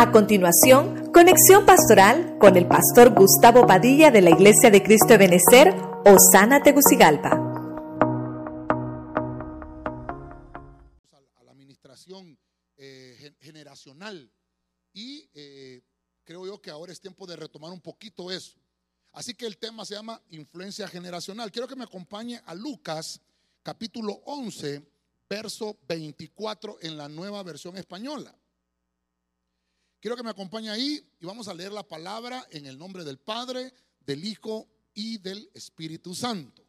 A continuación, conexión pastoral con el pastor Gustavo Padilla de la Iglesia de Cristo de Benecer, Osana Tegucigalpa. A la administración eh, generacional y eh, creo yo que ahora es tiempo de retomar un poquito eso. Así que el tema se llama influencia generacional. Quiero que me acompañe a Lucas capítulo 11, verso 24 en la nueva versión española. Quiero que me acompañe ahí y vamos a leer la palabra en el nombre del Padre, del Hijo y del Espíritu Santo.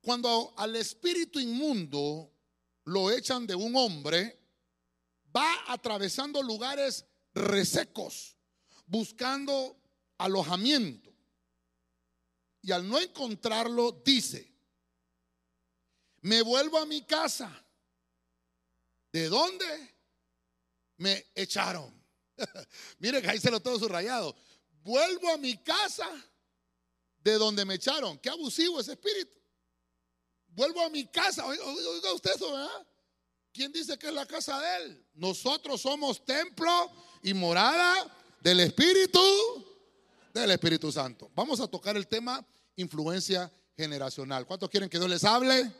Cuando al espíritu inmundo lo echan de un hombre, va atravesando lugares resecos, buscando alojamiento. Y al no encontrarlo, dice, me vuelvo a mi casa. ¿De dónde? Me echaron. Mire que ahí se lo todo subrayado. Vuelvo a mi casa de donde me echaron. Qué abusivo ese espíritu. Vuelvo a mi casa. Oiga usted eso, ¿verdad? ¿Quién dice que es la casa de él? Nosotros somos templo y morada del Espíritu, del Espíritu Santo. Vamos a tocar el tema influencia generacional. ¿Cuántos quieren que Dios les hable?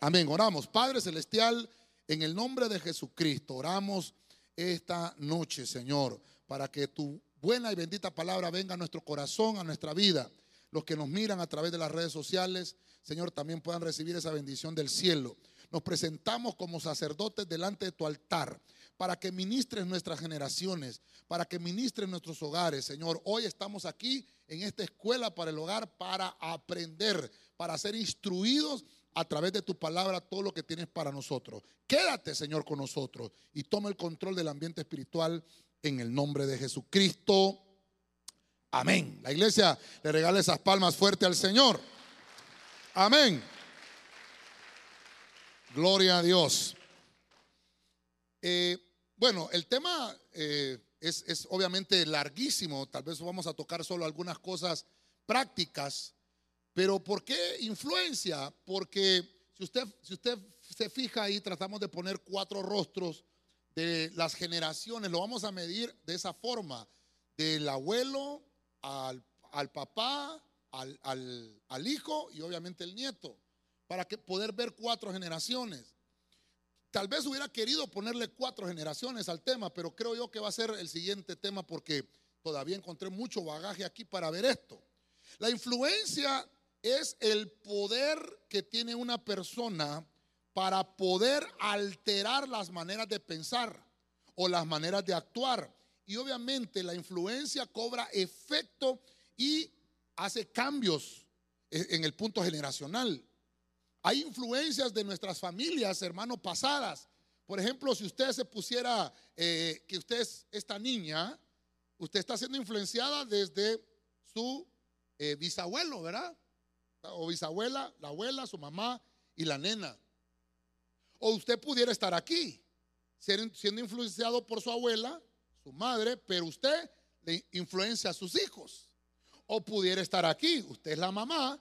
Amén. Oramos. Padre Celestial, en el nombre de Jesucristo, oramos esta noche, Señor, para que tu buena y bendita palabra venga a nuestro corazón, a nuestra vida. Los que nos miran a través de las redes sociales, Señor, también puedan recibir esa bendición del cielo. Nos presentamos como sacerdotes delante de tu altar para que ministres nuestras generaciones, para que ministres nuestros hogares. Señor, hoy estamos aquí en esta escuela para el hogar para aprender, para ser instruidos a través de tu palabra todo lo que tienes para nosotros. Quédate, Señor, con nosotros y toma el control del ambiente espiritual en el nombre de Jesucristo. Amén. La iglesia le regala esas palmas fuerte al Señor. Amén. Gloria a Dios. Eh, bueno, el tema eh, es, es obviamente larguísimo. Tal vez vamos a tocar solo algunas cosas prácticas pero ¿por qué influencia? Porque si usted, si usted se fija ahí, tratamos de poner cuatro rostros de las generaciones, lo vamos a medir de esa forma, del abuelo al, papá, al, al, hijo y obviamente el nieto, para que poder ver cuatro generaciones. Tal vez hubiera querido ponerle cuatro generaciones al tema, pero creo yo que va a ser el siguiente tema porque todavía encontré mucho bagaje aquí para ver esto. La influencia es el poder que tiene una persona para poder alterar las maneras de pensar o las maneras de actuar. Y obviamente la influencia cobra efecto y hace cambios en el punto generacional. Hay influencias de nuestras familias, hermanos, pasadas. Por ejemplo, si usted se pusiera eh, que usted es esta niña, usted está siendo influenciada desde su eh, bisabuelo, ¿verdad? O bisabuela, la abuela, su mamá y la nena. O usted pudiera estar aquí, siendo influenciado por su abuela, su madre, pero usted le influencia a sus hijos. O pudiera estar aquí, usted es la mamá,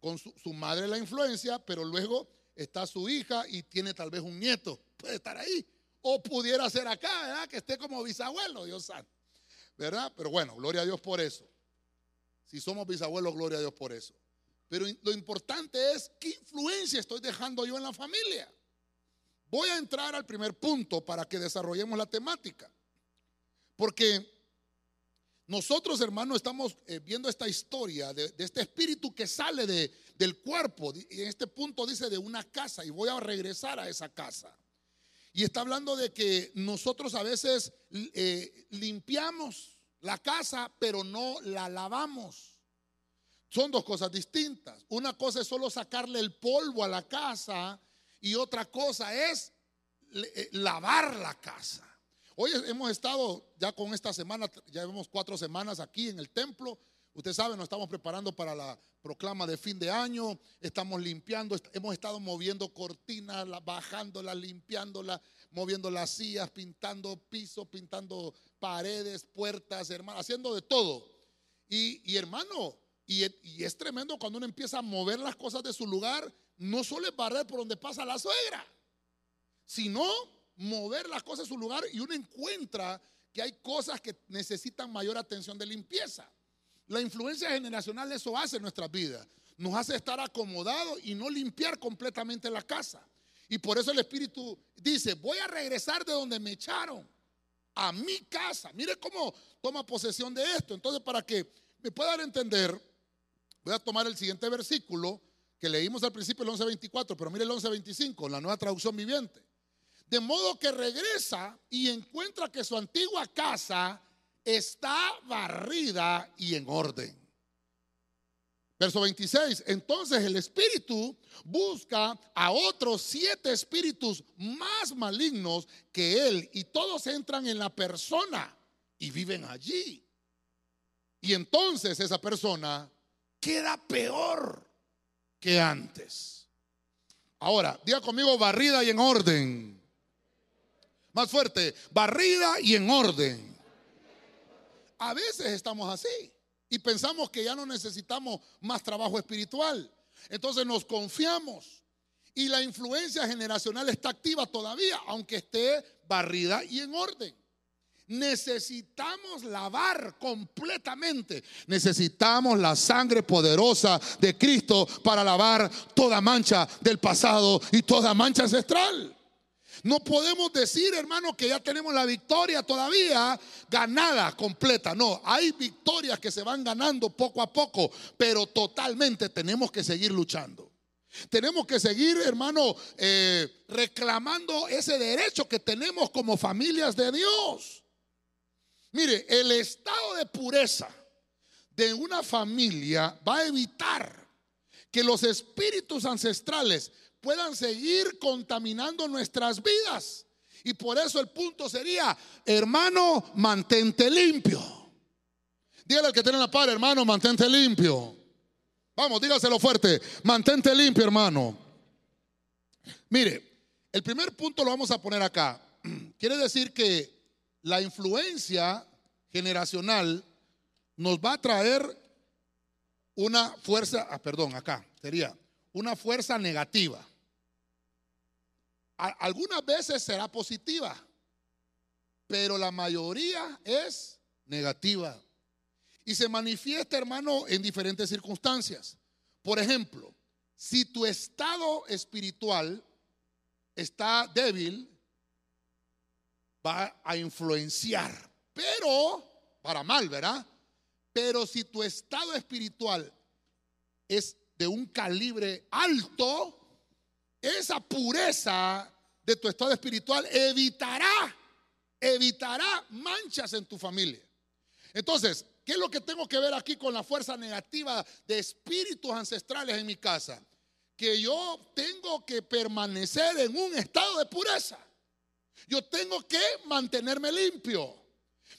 con su, madre la influencia, pero luego está su hija y tiene tal vez un nieto, puede estar ahí. O pudiera ser acá, ¿verdad? Que esté como bisabuelo, Dios santo. ¿Verdad? Pero bueno, gloria a Dios por eso. Si somos bisabuelos, gloria a Dios por eso. Pero lo importante es qué influencia estoy dejando yo en la familia. Voy a entrar al primer punto para que desarrollemos la temática. Porque nosotros, hermanos, estamos eh, viendo esta historia de, este espíritu que sale de, del cuerpo. Y en este punto dice de una casa y voy a regresar a esa casa. Y está hablando de que nosotros a veces eh, limpiamos la casa, pero no la lavamos. Son dos cosas distintas. Una cosa es solo sacarle el polvo a la casa y otra cosa es eh, lavar la casa. Hoy hemos estado ya con esta semana, ya llevamos cuatro semanas aquí en el templo. Usted sabe, nos estamos preparando para la proclama de fin de año. Estamos limpiando, hemos estado moviendo cortinas, bajándolas, limpiándolas, moviendo las sillas, pintando pisos, pintando paredes, puertas, hermano, haciendo de todo. Y, y hermano, y, es tremendo cuando uno empieza a mover las cosas de su lugar, no solo es barrer por donde pasa la suegra, sino mover las cosas a su lugar y uno encuentra que hay cosas que necesitan mayor atención de limpieza. La influencia generacional eso hace en nuestras vidas. Nos hace estar acomodados y no limpiar completamente la casa. Y por eso el Espíritu dice, voy a regresar de donde me echaron a mi casa. Mire cómo toma posesión de esto. Entonces, para que me pueda dar a entender, voy a tomar el siguiente versículo que leímos al principio, el 11.24, pero mire el 11.25, la nueva traducción viviente. De modo que regresa y encuentra que su antigua casa está barrida y en orden. Verso 26, entonces el espíritu busca a otros siete espíritus más malignos que él y todos entran en la persona y viven allí. Y entonces esa persona queda peor que antes. Ahora, diga conmigo barrida y en orden. Más fuerte, barrida y en orden. A veces estamos así y pensamos que ya no necesitamos más trabajo espiritual. Entonces nos confiamos y la influencia generacional está activa todavía, aunque esté barrida y en orden. Necesitamos lavar completamente. Necesitamos la sangre poderosa de Cristo para lavar toda mancha del pasado y toda mancha ancestral. No podemos decir, hermano, que ya tenemos la victoria todavía ganada, completa. No, hay victorias que se van ganando poco a poco, pero totalmente tenemos que seguir luchando. Tenemos que seguir, hermano, eh, reclamando ese derecho que tenemos como familias de Dios. Mire, el estado de pureza de una familia va a evitar que los espíritus ancestrales puedan seguir contaminando nuestras vidas. Y por eso el punto sería, hermano, mantente limpio. Dígale al que tiene la par, hermano, mantente limpio. Vamos, dígaselo fuerte, mantente limpio, hermano. Mire, el primer punto lo vamos a poner acá. Quiere decir que la influencia generacional nos va a traer una fuerza, ah, perdón, acá sería una fuerza negativa algunas veces será positiva, pero la mayoría es negativa. Y se manifiesta, hermano, en diferentes circunstancias. Por ejemplo, si tu estado espiritual está débil, va a influenciar, pero para mal, ¿verdad? Pero si tu estado espiritual es de un calibre alto, esa pureza de tu estado espiritual evitará, evitará manchas en tu familia. Entonces, ¿qué es lo que tengo que ver aquí con la fuerza negativa de espíritus ancestrales en mi casa? Que yo tengo que permanecer en un estado de pureza. Yo tengo que mantenerme limpio.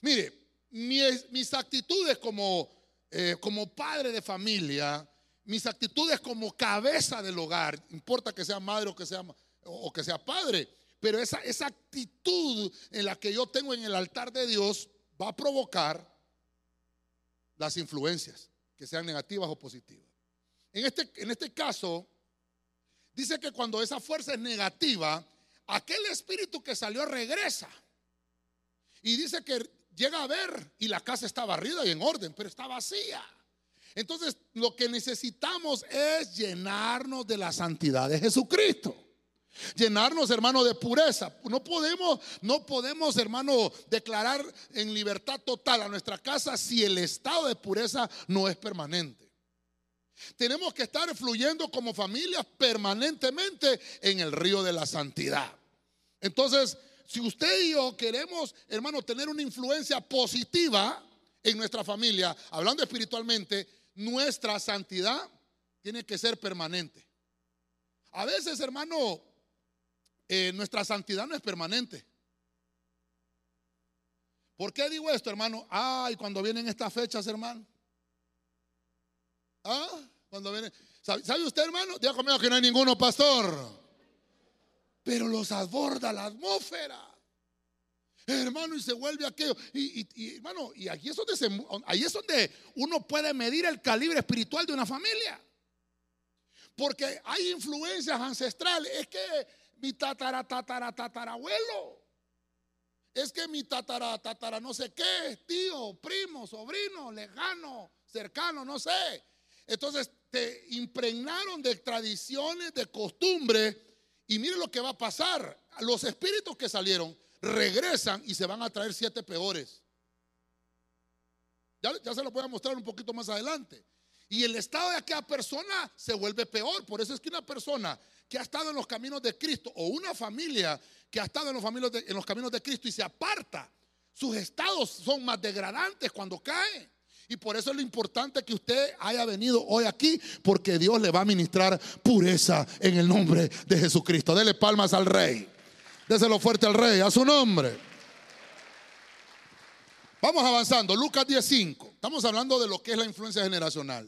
Mire, mis, actitudes como, eh, como padre de familia mis actitudes como cabeza del hogar, importa que sea madre o que sea, o que sea padre, pero esa, esa actitud en la que yo tengo en el altar de Dios va a provocar las influencias, que sean negativas o positivas. En este, en este caso, dice que cuando esa fuerza es negativa, aquel espíritu que salió regresa. Y dice que llega a ver y la casa está barrida y en orden, pero está vacía. Entonces, lo que necesitamos es llenarnos de la santidad de Jesucristo. Llenarnos, hermano, de pureza. No podemos, no podemos, hermano, declarar en libertad total a nuestra casa si el estado de pureza no es permanente. Tenemos que estar fluyendo como familia permanentemente en el río de la santidad. Entonces, si usted y yo queremos, hermano, tener una influencia positiva en nuestra familia, hablando espiritualmente, nuestra santidad tiene que ser permanente. A veces, hermano, eh, nuestra santidad no es permanente. ¿Por qué digo esto, hermano? Ay, cuando vienen estas fechas, hermano. Ah, cuando vienen. ¿Sabe, usted, hermano? Diga conmigo que no hay ninguno, pastor. Pero los aborda la atmósfera. Hermano, y se vuelve aquello. Y, hermano, y aquí es donde ahí es donde uno puede medir el calibre espiritual de una familia. Porque hay influencias ancestrales. Es que mi tatara, tatara, tatarabuelo. Es que mi tatara, tatara, no sé qué, tío, primo, sobrino, lejano, cercano, no sé. Entonces te impregnaron de tradiciones, de costumbres. Y mire lo que va a pasar. Los espíritus que salieron regresan y se van a traer siete peores. Ya, se lo voy a mostrar un poquito más adelante. Y el estado de aquella persona se vuelve peor. Por eso es que una persona que ha estado en los caminos de Cristo o una familia que ha estado en los, caminos de Cristo y se aparta, sus estados son más degradantes cuando cae. Y por eso es lo importante que usted haya venido hoy aquí, porque Dios le va a ministrar pureza en el nombre de Jesucristo. Dele palmas al Rey. Déselo fuerte al Rey, a su nombre. Vamos avanzando. Lucas 10:5. Estamos hablando de lo que es la influencia generacional.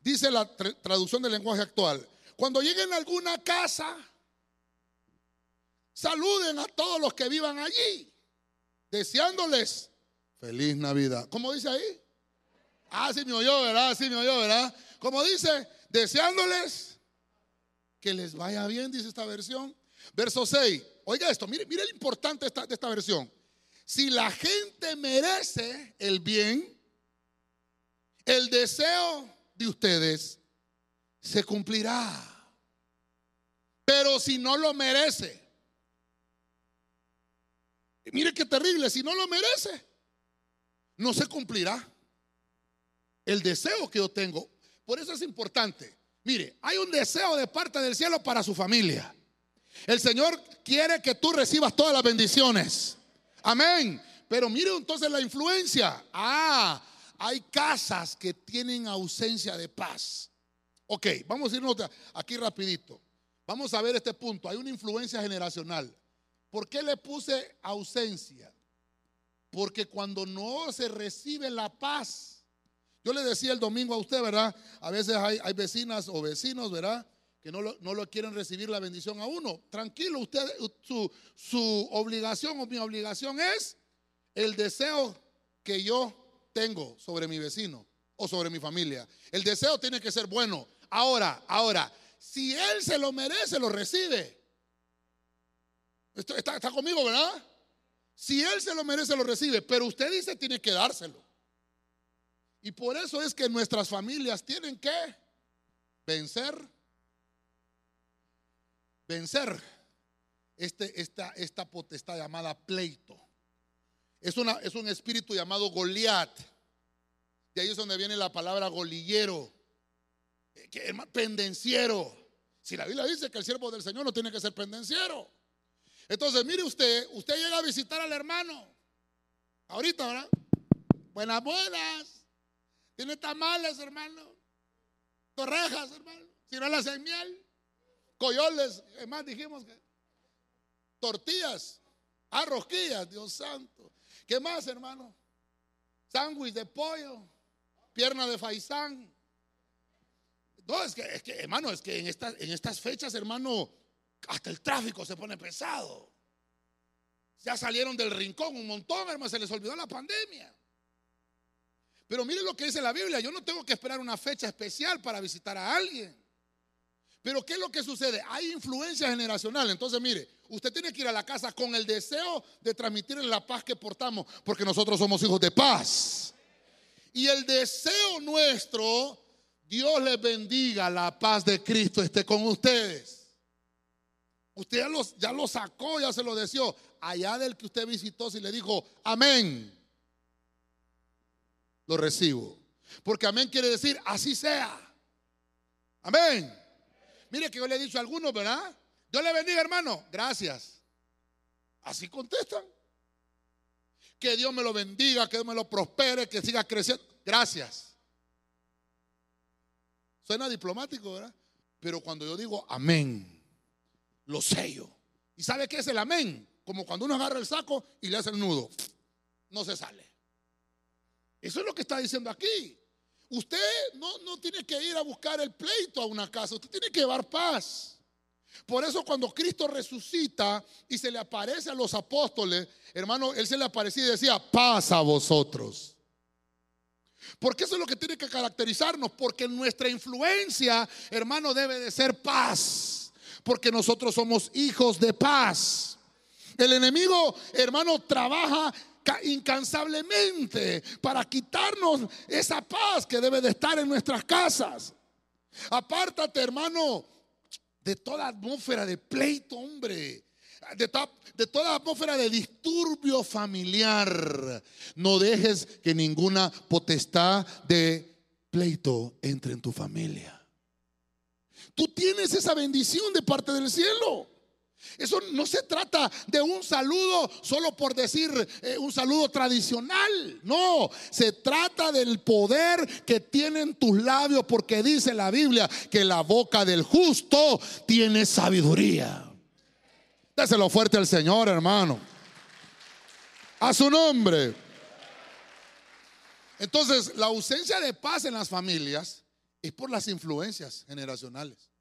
Dice la traducción del lenguaje actual. Cuando lleguen a alguna casa, saluden a todos los que vivan allí, deseándoles feliz Navidad. ¿Cómo dice ahí? Ah, sí me oyó, ¿verdad? Sí me oyó, ¿verdad? Como dice, deseándoles que les vaya bien, dice esta versión. Verso 6. Oiga esto, mire, mire lo importante de esta versión. Si la gente merece el bien, el deseo de ustedes se cumplirá. Pero si no lo merece, mire qué terrible, si no lo merece, no se cumplirá el deseo que yo tengo. Por eso es importante. Mire, hay un deseo de parte del cielo para su familia. El Señor quiere que tú recibas todas las bendiciones. Amén. Pero mire entonces la influencia. Ah, hay casas que tienen ausencia de paz. Ok, vamos a irnos aquí rapidito. Vamos a ver este punto. Hay una influencia generacional. ¿Por qué le puse ausencia? Porque cuando no se recibe la paz, yo le decía el domingo a usted, ¿verdad? A veces hay, vecinas o vecinos, ¿verdad? Que no lo, quieren recibir la bendición a uno. Tranquilo, usted, su, su obligación o mi obligación es el deseo que yo tengo sobre mi vecino o sobre mi familia. El deseo tiene que ser bueno. Ahora, ahora, si él se lo merece, lo recibe. Está, está, conmigo, ¿verdad? Si él se lo merece, lo recibe. Pero usted dice, tiene que dárselo. Y por eso es que nuestras familias tienen que vencer, vencer este, esta, esta potestad llamada pleito. Es, una, es un espíritu llamado Goliat. De ahí es donde viene la palabra golillero, eh, que, pendenciero. Si la Biblia dice que el siervo del Señor no tiene que ser pendenciero. Entonces, mire usted, usted llega a visitar al hermano. Ahorita, ¿verdad? Buenas, buenas. Tiene tamales, hermano. Torrejas, hermano. Si no las miel. Coyoles, más dijimos que. Tortillas. Arrosquillas, Dios santo. ¿Qué más, hermano? Sándwich de pollo. Pierna de faisán. No, es que, es que, hermano, es que en en estas fechas, hermano, hasta el tráfico se pone pesado. Ya salieron del rincón un montón, hermano, se les olvidó la pandemia. Pero mire lo que dice la Biblia, yo no tengo que esperar una fecha especial para visitar a alguien. Pero ¿qué es lo que sucede? Hay influencia generacional. Entonces, mire, usted tiene que ir a la casa con el deseo de transmitirle la paz que portamos, porque nosotros somos hijos de paz. Y el deseo nuestro, Dios les bendiga, la paz de Cristo esté con ustedes. Usted ya, ya lo sacó, ya se lo deseó. Allá del que usted visitó, si le dijo, amén lo recibo. Porque amén quiere decir así sea. Amén. Mire que yo le he dicho a algunos, ¿verdad? Dios le bendiga, hermano. Gracias. Así contestan. Que Dios me lo bendiga, que Dios me lo prospere, que siga creciendo. Gracias. Suena diplomático, ¿verdad? Pero cuando yo digo amén, lo sello. ¿Y sabe qué es el amén? Como cuando uno agarra el saco y le hace el nudo. No se sale. Eso es lo que está diciendo aquí. Usted no, no tiene que ir a buscar el pleito a una casa, usted tiene que llevar paz. Por eso cuando Cristo resucita y se le aparece a los apóstoles, hermano, Él se le aparecía y decía, paz a vosotros. Porque eso es lo que tiene que caracterizarnos, porque nuestra influencia, hermano, debe de ser paz. porque nosotros somos hijos de paz. El enemigo, hermano, trabaja incansablemente para quitarnos esa paz que debe de estar en nuestras casas. Apártate, hermano, de toda atmósfera de pleito, hombre. De, de, toda atmósfera de disturbio familiar. No dejes que ninguna potestad de pleito entre en tu familia. Tú tienes esa bendición de parte del cielo. Eso no se trata de un saludo solo por decir eh, un saludo tradicional. No, se trata del poder que tienen tus labios porque dice la Biblia que la boca del justo tiene sabiduría. Déselo fuerte al Señor, hermano. A su nombre. Entonces, la ausencia de paz en las familias es por las influencias generacionales.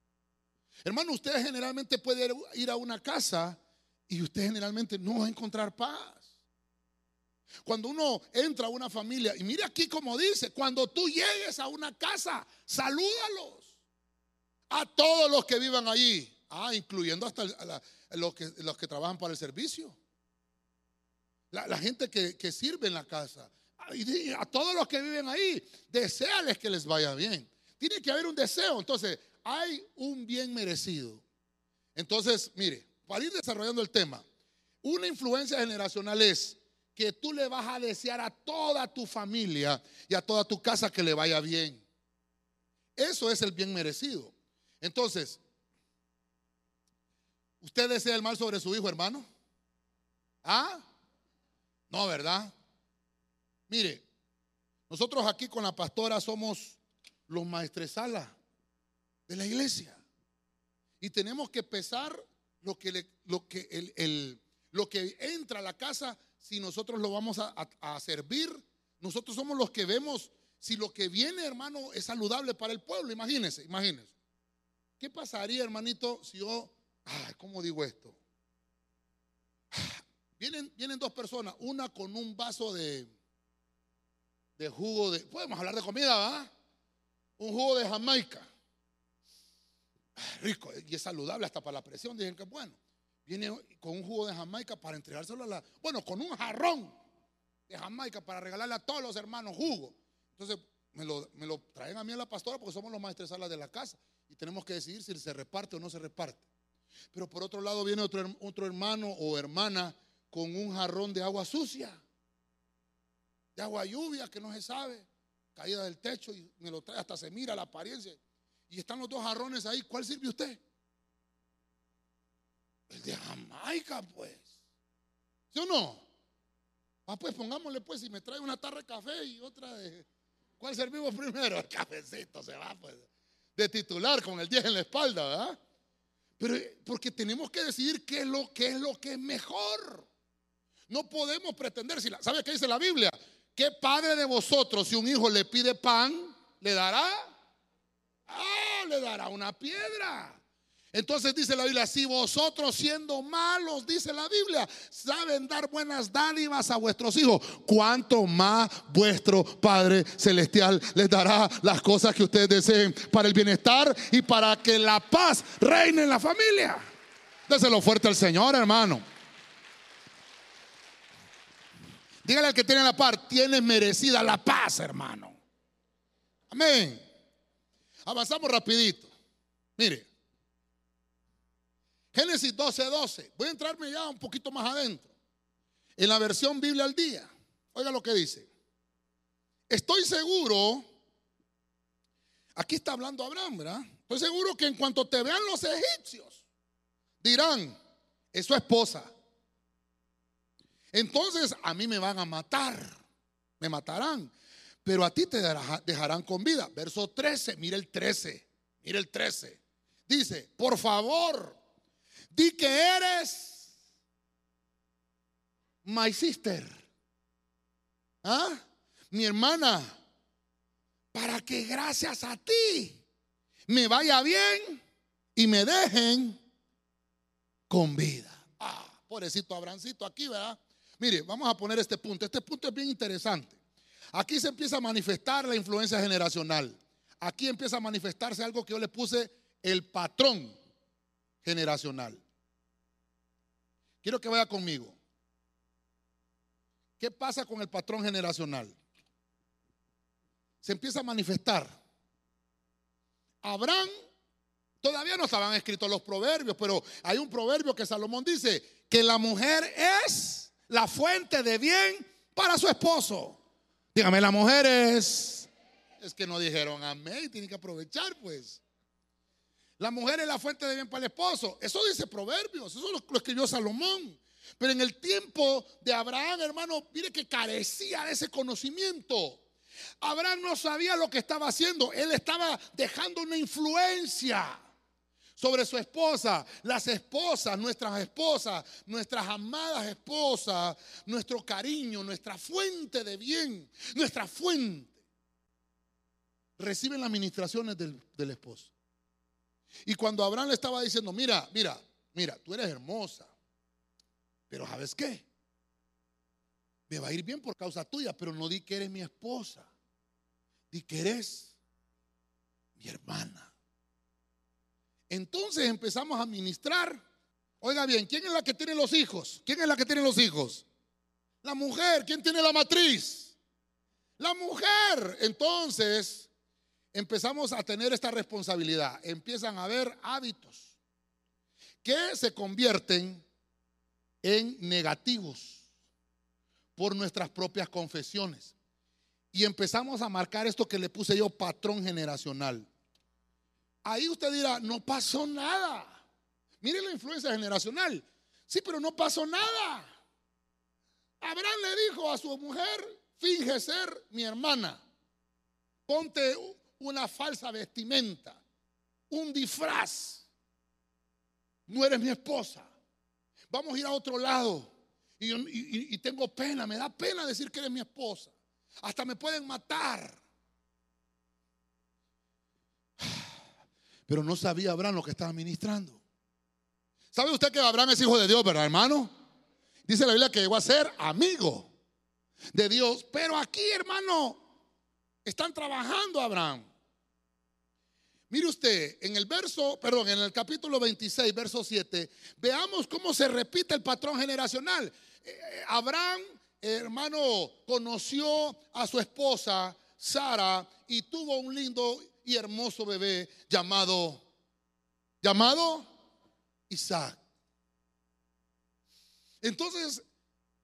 Hermano, usted generalmente puede ir a una casa y usted generalmente no va a encontrar paz. Cuando uno entra a una familia, y mire aquí como dice, cuando tú llegues a una casa, salúdalos a todos los que vivan allí, ah, incluyendo hasta los, que, trabajan para el servicio, la, gente que, que, sirve en la casa, a todos los que viven ahí, deseales que les vaya bien. Tiene que haber un deseo. Entonces, hay un bien merecido. Entonces, mire, para ir desarrollando el tema, una influencia generacional es que tú le vas a desear a toda tu familia y a toda tu casa que le vaya bien. Eso es el bien merecido. Entonces, ¿usted desea el mal sobre su hijo, hermano? ¿Ah? No, ¿verdad? Mire, nosotros aquí con la pastora somos los maestresala de la iglesia. Y tenemos que pesar lo que, lo, que el, lo que entra a la casa si nosotros lo vamos a, servir. Nosotros somos los que vemos si lo que viene, hermano, es saludable para el pueblo. Imagínense, imagínense. ¿Qué pasaría, hermanito, si yo, ay, ¿cómo digo esto? Vienen, vienen dos personas, una con un vaso de, de jugo de, podemos hablar de comida, ¿verdad? Un jugo de Jamaica rico y es saludable hasta para la presión. Dicen que bueno. Viene con un jugo de Jamaica para entregárselo a la. Bueno, con un jarrón de Jamaica para regalarle a todos los hermanos jugo. Entonces me lo, me lo traen a mí a la pastora porque somos los maestros de la casa y tenemos que decidir si se reparte o no se reparte. Pero por otro lado viene otro, otro hermano o hermana con un jarrón de agua sucia, de agua lluvia que no se sabe, caída del techo y me lo trae hasta se mira la apariencia y están los dos jarrones ahí, ¿cuál sirve usted? El de Jamaica, pues. ¿Sí o no? Ah, pues pongámosle, pues, si me trae una tarra de café y otra de. ¿Cuál servimos primero? El cafecito se va, pues. De titular, con el 10 en la espalda, ¿verdad? Pero porque tenemos que decidir qué es lo, qué es, lo que es mejor. No podemos pretender, si la, ¿sabe qué dice la Biblia? ¿Qué padre de vosotros, si un hijo le pide pan, le dará? Ah, le dará una piedra. Entonces dice la Biblia, si vosotros siendo malos, dice la Biblia, saben dar buenas dádivas a vuestros hijos, cuánto más vuestro Padre Celestial les dará las cosas que ustedes deseen para el bienestar y para que la paz reine en la familia. Déselo fuerte al Señor, hermano. Dígale al que tiene la paz, tienes merecida la paz, hermano. Amén. Avanzamos rapidito. Mire. Génesis 12, 12. Voy a entrarme ya un poquito más adentro. En la versión Biblia al día. Oiga lo que dice. Estoy seguro. Aquí está hablando Abraham, ¿verdad? Estoy seguro que en cuanto te vean los egipcios, dirán, es su esposa. Entonces a mí me van a matar. Me matarán pero a ti te dejarán con vida. Verso 13, mire el 13, mire el 13. Dice, por favor, di que eres my sister. ¿Ah? Mi hermana, para que gracias a ti me vaya bien y me dejen con vida. Ah, pobrecito Abrancito aquí, ¿verdad? Mire, vamos a poner este punto. Este punto es bien interesante. Aquí se empieza a manifestar la influencia generacional. Aquí empieza a manifestarse algo que yo le puse el patrón. generacional. Quiero que vaya conmigo. ¿Qué pasa con el patrón generacional? Se empieza a manifestar. Abraham, todavía no estaban escritos los proverbios, pero hay un proverbio que Salomón dice, que la mujer es la fuente de bien para su esposo. Dígame, la mujer es... Que no dijeron amén, tienen que aprovechar pues. La mujer es la fuente de bien para el esposo. Eso dice Proverbios, eso lo, escribió Salomón. Pero en el tiempo de Abraham, hermano, mire que carecía de ese conocimiento. Abraham no sabía lo que estaba haciendo. Él estaba dejando una influencia sobre su esposa. Las esposas, nuestras esposas, nuestras amadas esposas, nuestro cariño, nuestra fuente de bien, nuestra fuente, reciben las administraciones del, del esposo. Y cuando Abraham le estaba diciendo, mira, mira, mira, tú eres hermosa, pero ¿sabes qué? Me va a ir bien por causa tuya, pero no di que eres mi esposa, di que eres mi hermana. Entonces empezamos a ministrar. Oiga bien, ¿quién es la que tiene los hijos? ¿Quién es la que tiene los hijos? La mujer. ¿Quién tiene la matriz? La mujer. Entonces empezamos a tener esta responsabilidad. Empiezan a haber hábitos que se convierten en negativos por nuestras propias confesiones. Y empezamos a marcar esto que le puse yo patrón generacional. Ahí usted dirá, no pasó nada. Mire la influencia generacional. Sí, pero no pasó nada. Abraham le dijo a su mujer, finge ser mi hermana. Ponte una falsa vestimenta, un disfraz. No eres mi esposa. Vamos a ir a otro lado. Y, y tengo pena, me da pena decir que eres mi esposa. Hasta me pueden matar. Pero no sabía Abraham lo que estaba ministrando. ¿Sabe usted que Abraham es hijo de Dios, verdad, hermano? Dice la Biblia que llegó a ser amigo de Dios. Pero aquí, hermano, están trabajando Abraham. Mire usted, en el verso, perdón, en el capítulo 26, verso 7, veamos cómo se repite el patrón generacional. Eh, eh, Abraham, hermano, conoció a su esposa Sara y tuvo un lindo y hermoso bebé llamado, llamado Isaac. Entonces,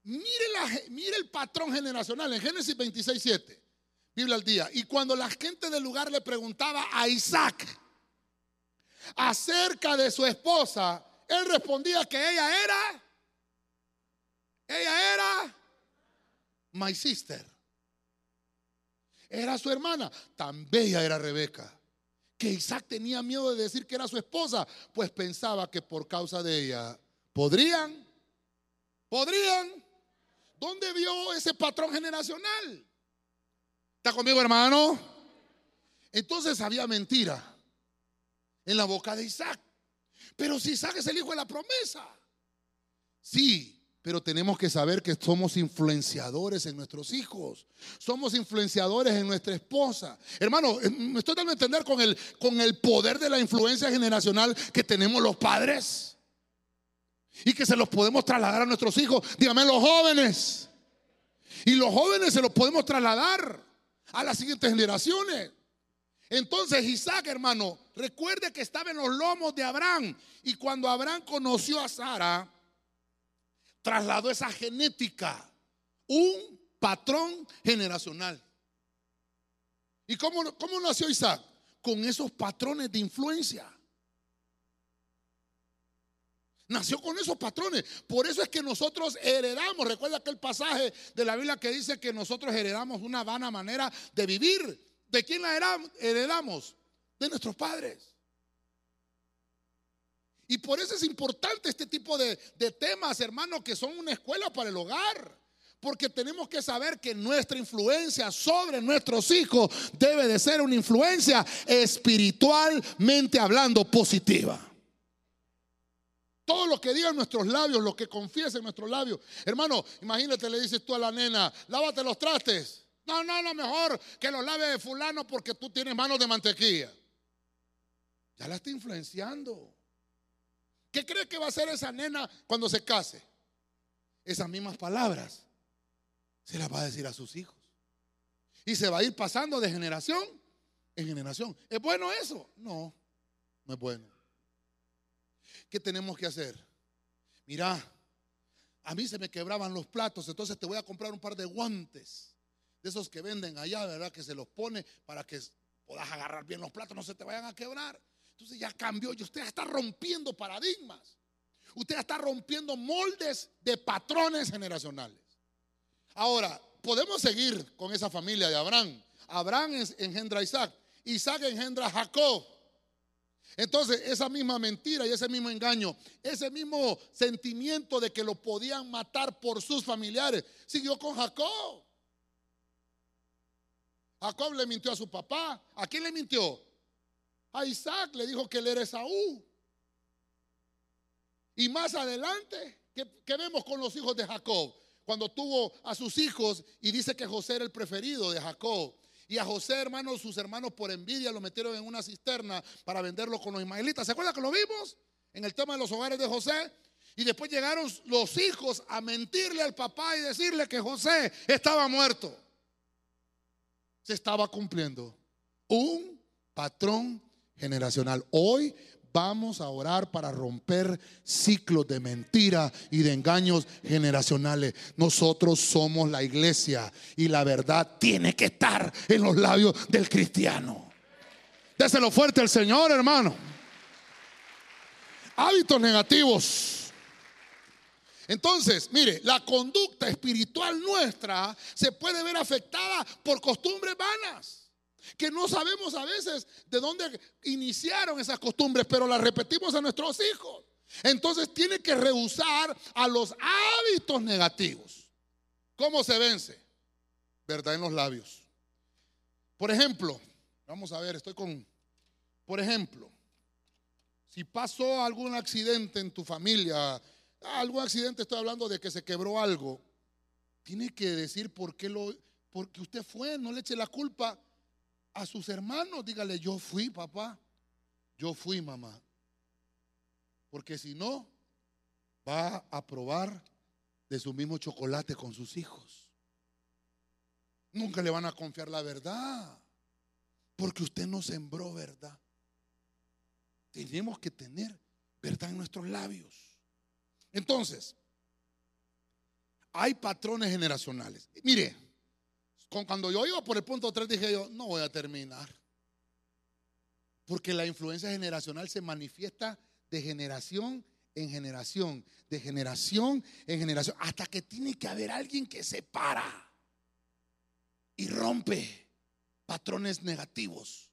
mire, la, mire el patrón generacional en Génesis 26, 7, Biblia al día. Y cuando la gente del lugar le preguntaba a Isaac acerca de su esposa, él respondía que ella era, ella era my sister era su hermana. Tan bella era Rebeca. Que Isaac tenía miedo de decir que era su esposa, pues pensaba que por causa de ella podrían, podrían. ¿Dónde vio ese patrón generacional? ¿Está conmigo, hermano? Entonces había mentira en la boca de Isaac. Pero si Isaac es el hijo de la promesa, sí, pero tenemos que saber que somos influenciadores en nuestros hijos. Somos influenciadores en nuestra esposa. Hermano, eh, me estoy dando a entender con el, con el poder de la influencia generacional que tenemos los padres. Y que se los podemos trasladar a nuestros hijos. Dígame, los jóvenes. Y los jóvenes se los podemos trasladar a las siguientes generaciones. Entonces Isaac, hermano, recuerde que estaba en los lomos de Abraham. Y cuando Abraham conoció a Sara, trasladó esa genética, un patrón generacional. ¿Y cómo, cómo nació Isaac? Con esos patrones de influencia. Nació con esos patrones. Por eso es que nosotros heredamos. Recuerda aquel pasaje de la Biblia que dice que nosotros heredamos una vana manera de vivir. ¿De quién la heredamos? De nuestros padres. Y por eso es importante este tipo de, temas, hermanos, que son una escuela para el hogar. Porque tenemos que saber que nuestra influencia sobre nuestros hijos debe de ser una influencia espiritualmente hablando positiva. Todo lo que digan nuestros labios, lo que confiesen nuestros labios. Hermano, imagínate, le dices tú a la nena, lávate los trastes. No, no, no, mejor que los lave de fulano porque tú tienes manos de mantequilla. Ya la está influenciando. ¿Qué cree que va a hacer esa nena cuando se case? Esas mismas palabras se las va a decir a sus hijos. Y se va a ir pasando de generación en generación. ¿Es bueno eso? No, no es bueno. ¿Qué tenemos que hacer? Mira, a mí se me quebraban los platos, entonces te voy a comprar un par de guantes, de esos que venden allá, ¿verdad? Que se los pone para que puedas agarrar bien los platos, no se te vayan a quebrar. Entonces ya cambió y usted está rompiendo paradigmas. Usted está rompiendo moldes de patrones generacionales. Ahora, podemos seguir con esa familia de Abraham. Abraham engendra a Isaac. Isaac engendra a Jacob. Entonces, esa misma mentira y ese mismo engaño, ese mismo sentimiento de que lo podían matar por sus familiares, siguió con Jacob. Jacob le mintió a su papá. ¿A quién le mintió? A Isaac le dijo que él era Esaú. Y más adelante, ¿qué, vemos con los hijos de Jacob? Cuando tuvo a sus hijos y dice que José era el preferido de Jacob. Y a José, hermanos, sus hermanos por envidia lo metieron en una cisterna para venderlo con los ismaelitas. ¿Se acuerdan que lo vimos? En el tema de los hogares de José. Y después llegaron los hijos a mentirle al papá y decirle que José estaba muerto. Se estaba cumpliendo un patrón generacional. Hoy vamos a orar para romper ciclos de mentira y de engaños generacionales. Nosotros somos la iglesia y la verdad tiene que estar en los labios del cristiano. Déselo fuerte al Señor, hermano. Hábitos negativos. Entonces, mire, la conducta espiritual nuestra se puede ver afectada por costumbres vanas que no sabemos a veces de dónde iniciaron esas costumbres, pero las repetimos a nuestros hijos. Entonces tiene que rehusar a los hábitos negativos. ¿Cómo se vence? Verdad en los labios. Por ejemplo, vamos a ver, estoy con, por ejemplo, si pasó algún accidente en tu familia, algún accidente, estoy hablando de que se quebró algo, tiene que decir por qué lo, porque usted fue, no le eche la culpa a sus hermanos, dígale, yo fui papá, yo fui mamá. Porque si no, va a probar de su mismo chocolate con sus hijos. Nunca le van a confiar la verdad, porque usted no sembró verdad. Tenemos que tener verdad en nuestros labios. Entonces, hay patrones generacionales. Mire, cuando yo iba por el punto 3 dije yo, no voy a terminar. Porque la influencia generacional se manifiesta de generación en generación, de generación en generación, hasta que tiene que haber alguien que se para y rompe patrones negativos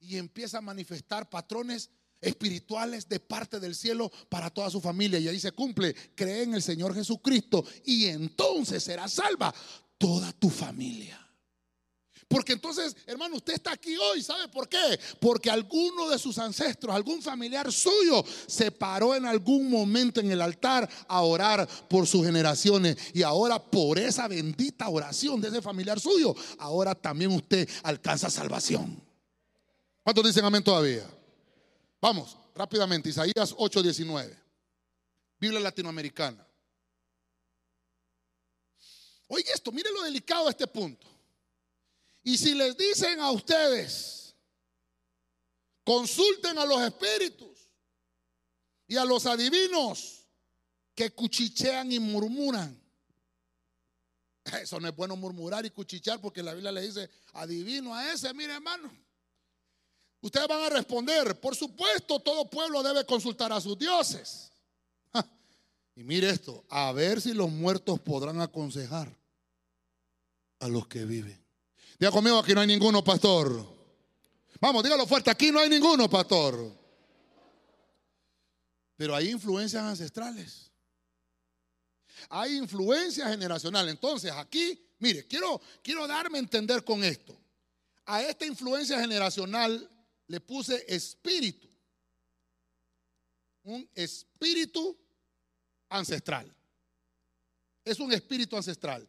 y empieza a manifestar patrones espirituales de parte del cielo para toda su familia. Y ahí se cumple, cree en el Señor Jesucristo y entonces será salva toda tu familia. Porque entonces, hermano, usted está aquí hoy, ¿sabe por qué? Porque alguno de sus ancestros, algún familiar suyo, se paró en algún momento en el altar a orar por sus generaciones. Y ahora por esa bendita oración de ese familiar suyo, ahora también usted alcanza salvación. ¿Cuántos dicen amén todavía? Vamos, rápidamente, Isaías 8:19. Biblia latinoamericana. Oye esto, mire lo delicado de este punto. Y si les dicen a ustedes, consulten a los espíritus y a los adivinos que cuchichean y murmuran. Eso no es bueno murmurar y cuchichear porque la Biblia le dice, adivino a ese, mire hermano. Ustedes van a responder, por supuesto, todo pueblo debe consultar a sus dioses. Y mire esto, a ver si los muertos podrán aconsejar a los que viven. Diga conmigo, aquí no hay ninguno, pastor. Vamos, dígalo fuerte, aquí no hay ninguno, pastor. Pero hay influencias ancestrales. Hay influencia generacional. Entonces, aquí, mire, quiero, quiero darme a entender con esto. A esta influencia generacional le puse espíritu. Un espíritu ancestral. Es un espíritu ancestral.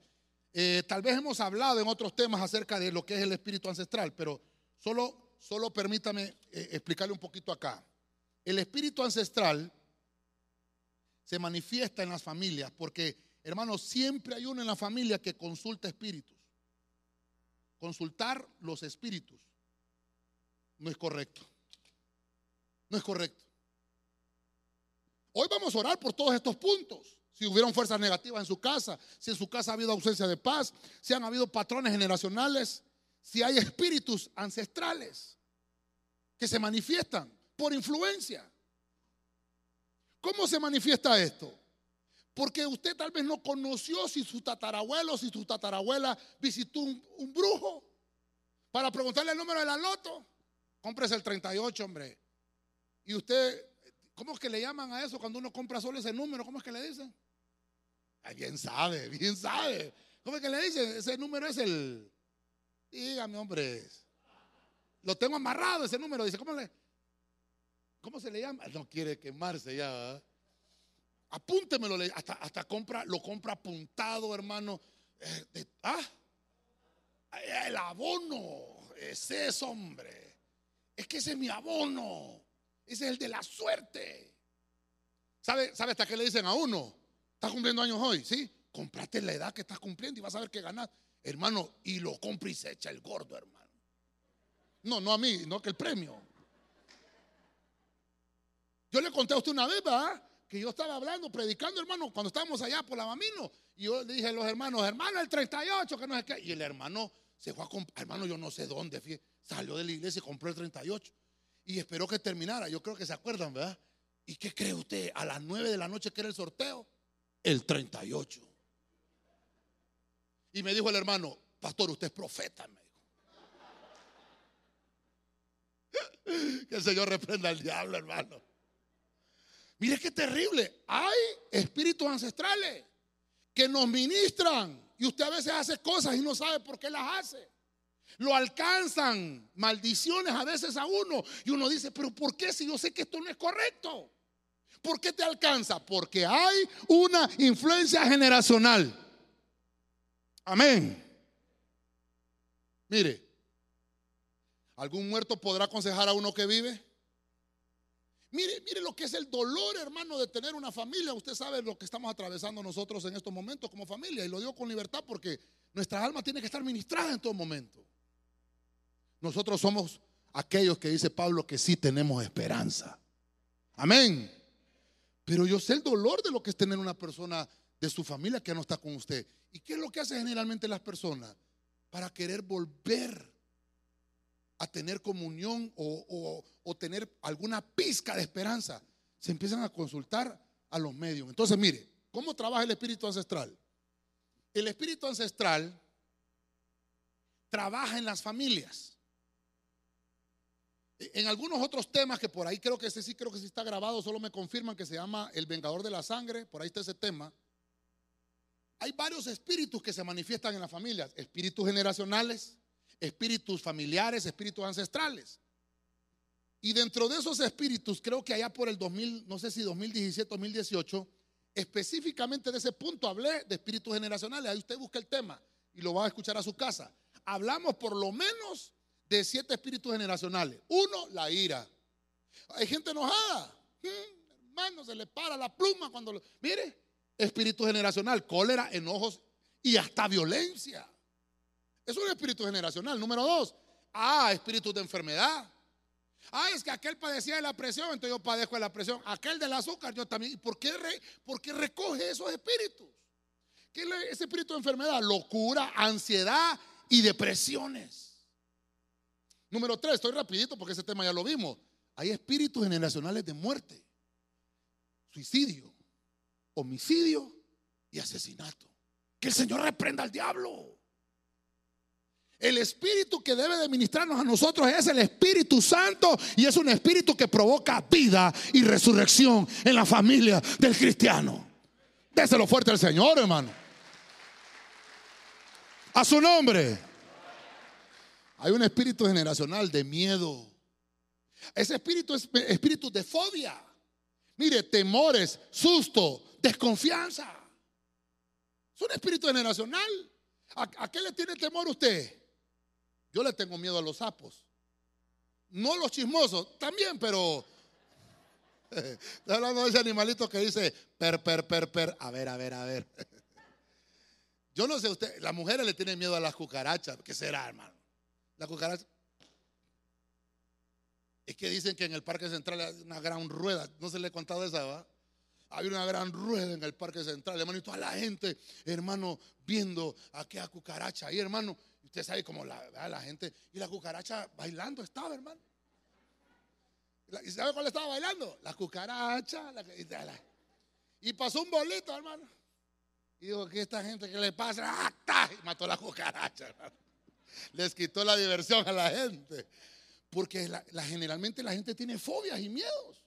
Eh, tal vez hemos hablado en otros temas acerca de lo que es el espíritu ancestral, pero solo, solo permítame eh, explicarle un poquito acá. El espíritu ancestral se manifiesta en las familias, porque hermanos, siempre hay uno en la familia que consulta espíritus. Consultar los espíritus no es correcto. No es correcto. Hoy vamos a orar por todos estos puntos. Si hubieron fuerzas negativas en su casa, si en su casa ha habido ausencia de paz, si han habido patrones generacionales, si hay espíritus ancestrales que se manifiestan por influencia. ¿Cómo se manifiesta esto? Porque usted tal vez no conoció si su tatarabuelo, si su tatarabuela visitó un, un brujo para preguntarle el número de la loto. Cómprese el 38, hombre. Y usted, ¿cómo es que le llaman a eso cuando uno compra solo ese número? ¿Cómo es que le dicen? Ay, bien sabe, bien sabe. ¿Cómo es que le dicen? Ese número es el. Dígame, hombre. Lo tengo amarrado ese número. Dice, ¿cómo le.? ¿Cómo se le llama? No quiere quemarse ya. Apúntemelo. Hasta, hasta compra, lo compra apuntado, hermano. Eh, ah, el abono. Ese es, hombre. Es que ese es mi abono. Ese es el de la suerte. ¿Sabe, ¿Sabe hasta qué le dicen a uno? Estás cumpliendo años hoy, ¿sí? Comprate la edad que estás cumpliendo y vas a ver que ganas. Hermano, y lo compra y se echa el gordo, hermano. No, no a mí, no que el premio. Yo le conté a usted una vez, ¿verdad? Que yo estaba hablando, predicando, hermano, cuando estábamos allá por la Mamino. Y yo le dije a los hermanos, hermano, el 38, que no es qué. Y el hermano se fue a comprar, hermano, yo no sé dónde, salió de la iglesia y compró el 38. Y esperó que terminara. Yo creo que se acuerdan, ¿verdad? ¿Y qué cree usted? A las 9 de la noche que era el sorteo, el 38. Y me dijo el hermano, pastor, usted es profeta, que el Señor reprenda al diablo, hermano. Mire qué terrible. Hay espíritus ancestrales que nos ministran y usted a veces hace cosas y no sabe por qué las hace. Lo alcanzan maldiciones a veces a uno y uno dice, pero ¿por qué si yo sé que esto no es correcto? ¿Por qué te alcanza? Porque hay una influencia generacional. Amén. Mire, ¿algún muerto podrá aconsejar a uno que vive? Mire, mire lo que es el dolor, hermano, de tener una familia. Usted sabe lo que estamos atravesando nosotros en estos momentos como familia. Y lo digo con libertad porque nuestra alma tiene que estar ministrada en todo momento. Nosotros somos aquellos que dice Pablo que sí tenemos esperanza. Amén. Pero yo sé el dolor de lo que es tener una persona de su familia que no está con usted. ¿Y qué es lo que hacen generalmente las personas? Para querer volver a tener comunión o, tener alguna pizca de esperanza, se empiezan a consultar a los medios. Entonces, mire, ¿cómo trabaja el espíritu ancestral? El espíritu ancestral trabaja en las familias. En algunos otros temas que por ahí creo que ese sí creo que sí está grabado, solo me confirman que se llama El Vengador de la Sangre, por ahí está ese tema. Hay varios espíritus que se manifiestan en las familias, espíritus generacionales, espíritus familiares, espíritus ancestrales. Y dentro de esos espíritus, creo que allá por el 2000, no sé si 2017, 2018, específicamente de ese punto hablé de espíritus generacionales. Ahí usted busca el tema y lo va a escuchar a su casa. Hablamos por lo menos de siete espíritus generacionales. Uno, la ira. Hay gente enojada. Hmm, hermano, se le para la pluma cuando lo... Mire, espíritu generacional, cólera, enojos y hasta violencia. Es un espíritu generacional. Número dos, ah, espíritu de enfermedad. Ah, es que aquel padecía de la presión, entonces yo padezco de la presión. Aquel del azúcar, yo también. ¿Y por qué, por qué recoge esos espíritus? ¿Qué es ese espíritu de enfermedad? Locura, ansiedad y depresiones. Número tres, estoy rapidito porque ese tema ya lo vimos. Hay espíritus generacionales de muerte, suicidio, homicidio y asesinato. Que el Señor reprenda al diablo. El espíritu que debe de ministrarnos a nosotros es el Espíritu Santo y es un espíritu que provoca vida y resurrección en la familia del cristiano. Déselo fuerte al Señor, hermano. A su nombre. Hay un espíritu generacional de miedo. Ese espíritu es espíritu de fobia. Mire, temores, susto, desconfianza. Es un espíritu generacional. ¿A, qué le tiene temor usted? Yo le tengo miedo a los sapos. No los chismosos, también, pero Estoy hablando de ese animalito que dice per, per, per, per. A ver, a ver, a ver. Yo no sé usted, las mujeres le tienen miedo a las cucarachas. ¿Qué será, hermano? La cucaracha. Es que dicen que en el Parque Central hay una gran rueda. No se le he contado esa, ¿va? Hay una gran rueda en el Parque Central, hermano, y toda la gente, hermano, viendo aquella cucaracha ahí, hermano. Usted sabe cómo la, la gente. Y la cucaracha bailando estaba, hermano. ¿Y sabe cuál estaba bailando? La cucaracha. y pasó un bolito, hermano. Y digo, ¿qué esta gente qué le pasa? ¡Ah, y mató la cucaracha, hermano. Les quitó la diversión a la gente. Porque generalmente la gente tiene fobias y miedos.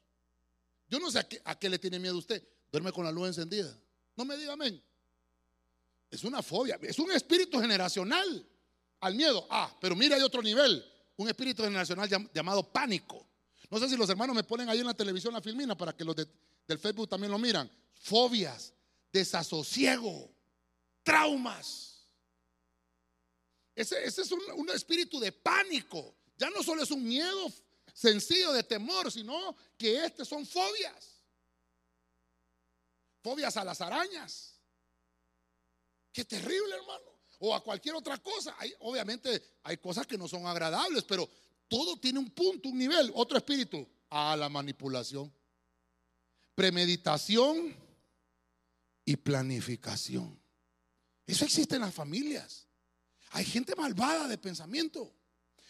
Yo no sé a qué, a qué le tiene miedo usted. Duerme con la luz encendida. No me diga amén. Es una fobia, es un espíritu generacional al miedo. Ah, pero mira, hay otro nivel, un espíritu generacional llamado pánico. No sé si los hermanos me ponen ahí en la televisión la filmina para que los del Facebook también lo miran. Fobias, desasosiego, traumas. Ese, es un, espíritu de pánico. Ya no solo es un miedo sencillo de temor, sino que este son fobias. Fobias a las arañas. Qué terrible, hermano. O a cualquier otra cosa. Obviamente hay cosas que no son agradables, pero todo tiene un punto, un nivel. Otro espíritu, a la manipulación. Premeditación y planificación. Eso existe en las familias. Hay gente malvada de pensamiento.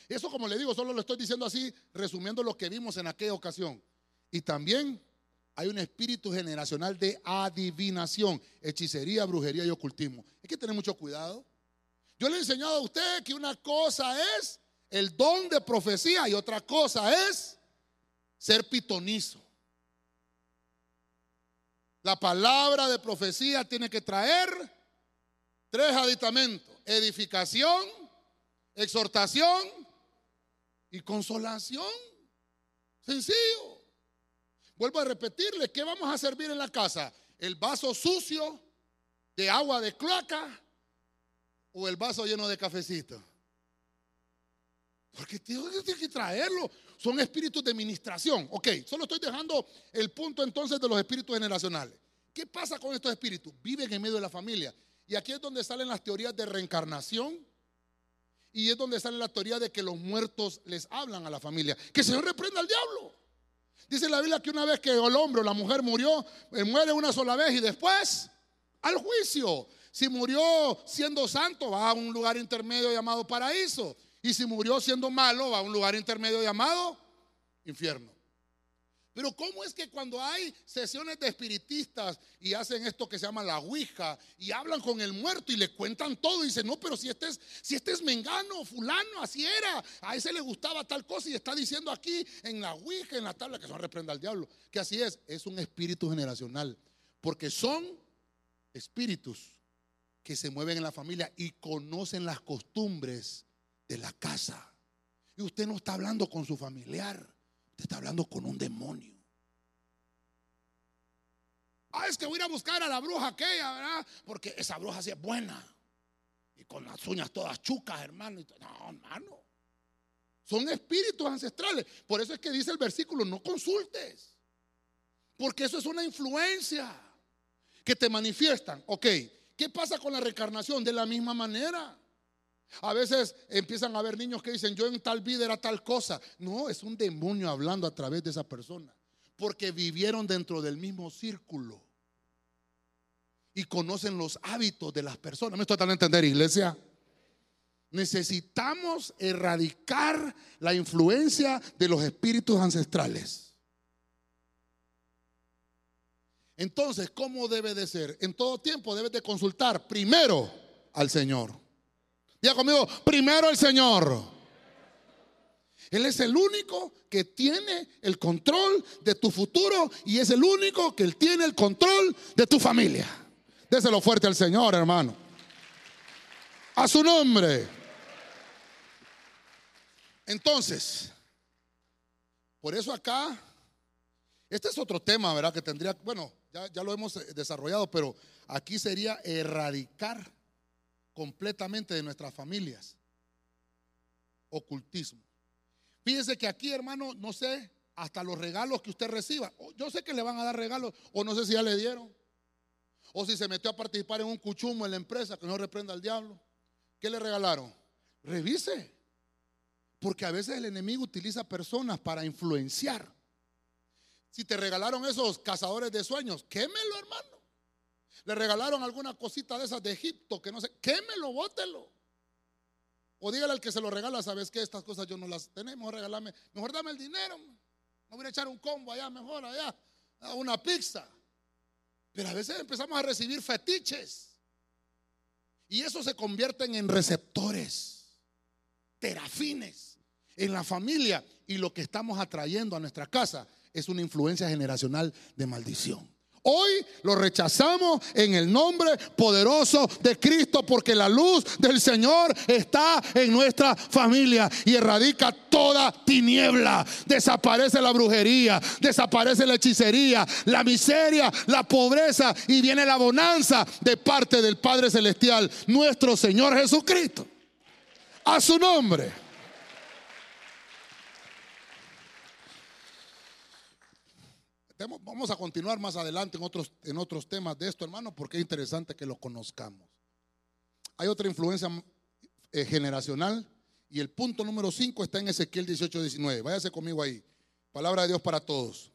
Eso, como le digo, solo lo estoy diciendo así, resumiendo lo que vimos en aquella ocasión. Y también hay un espíritu generacional de adivinación, hechicería, brujería y ocultismo. Hay que tener mucho cuidado. Yo le he enseñado a usted que una cosa es el don de profecía y otra cosa es ser pitonizo. La palabra de profecía tiene que traer tres aditamentos. Edificación, exhortación y consolación. Sencillo. Vuelvo a repetirle, ¿qué vamos a servir en la casa? ¿El vaso sucio de agua de cloaca o el vaso lleno de cafecito? Porque tiene que traerlo. Son espíritus de administración. Ok, solo estoy dejando el punto entonces de los espíritus generacionales. ¿Qué pasa con estos espíritus? Viven en medio de la familia. Y aquí es donde salen las teorías de reencarnación. Y es donde sale la teoría de que los muertos les hablan a la familia. Que el Señor reprenda al diablo. Dice la Biblia que una vez que el hombre o la mujer murió, eh, muere una sola vez y después al juicio. Si murió siendo santo, va a un lugar intermedio llamado paraíso. Y si murió siendo malo, va a un lugar intermedio llamado infierno. Pero ¿cómo es que cuando hay sesiones de espiritistas y hacen esto que se llama la Ouija y hablan con el muerto y le cuentan todo y dicen, no, pero si este es, si este es mengano, fulano, así era, a ese le gustaba tal cosa y está diciendo aquí en la Ouija, en la tabla, que se reprenda al diablo, que así es, es un espíritu generacional, porque son espíritus que se mueven en la familia y conocen las costumbres de la casa. Y usted no está hablando con su familiar, está hablando con un demonio. Ah, es que voy a ir a buscar a la bruja aquella, ¿verdad? Porque esa bruja sí es buena. Y con las uñas todas chucas, hermano. No, hermano. Son espíritus ancestrales. Por eso es que dice el versículo, no consultes. Porque eso es una influencia que te manifiestan. Ok, ¿qué pasa con la reencarnación? De la misma manera. A veces empiezan a haber niños que dicen, yo en tal vida era tal cosa. No, es un demonio hablando a través de esa persona. Porque vivieron dentro del mismo círculo. Y conocen los hábitos de las personas. ¿Me estoy tratando de entender, iglesia? Necesitamos erradicar la influencia de los espíritus ancestrales. Entonces, ¿cómo debe de ser? En todo tiempo debes de consultar primero al Señor. Diga conmigo, primero el Señor. Él es el único que tiene el control de tu futuro y es el único que tiene el control de tu familia. Déselo fuerte al Señor, hermano. A su nombre. Entonces, por eso acá, este es otro tema, ¿verdad? Que tendría, bueno, ya, ya lo hemos desarrollado, pero aquí sería erradicar completamente de nuestras familias. Ocultismo. Fíjense que aquí, hermano, no sé hasta los regalos que usted reciba. Yo sé que le van a dar regalos, o no sé si ya le dieron. O si se metió a participar en un cuchumo en la empresa, que no reprenda al diablo. ¿Qué le regalaron? Revise. Porque a veces el enemigo utiliza personas para influenciar. Si te regalaron esos cazadores de sueños, quémelo, hermano. Le regalaron alguna cosita de esas de Egipto, que no sé, quémelo, bótelo. O dígale al que se lo regala, sabes que estas cosas yo no las tenemos, regálame, mejor dame el dinero. Me voy a echar un combo allá, mejor allá, una pizza. Pero a veces empezamos a recibir fetiches. Y eso se convierten en receptores, terafines en la familia. Y lo que estamos atrayendo a nuestra casa es una influencia generacional de maldición. Hoy lo rechazamos en el nombre poderoso de Cristo porque la luz del Señor está en nuestra familia y erradica toda tiniebla. Desaparece la brujería, desaparece la hechicería, la miseria, la pobreza y viene la bonanza de parte del Padre Celestial, nuestro Señor Jesucristo. A su nombre. Vamos a continuar más adelante en otros, en otros temas de esto, hermano, porque es interesante que lo conozcamos. Hay otra influencia eh, generacional y el punto número 5 está en Ezequiel 18, 19. Váyase conmigo ahí. Palabra de Dios para todos.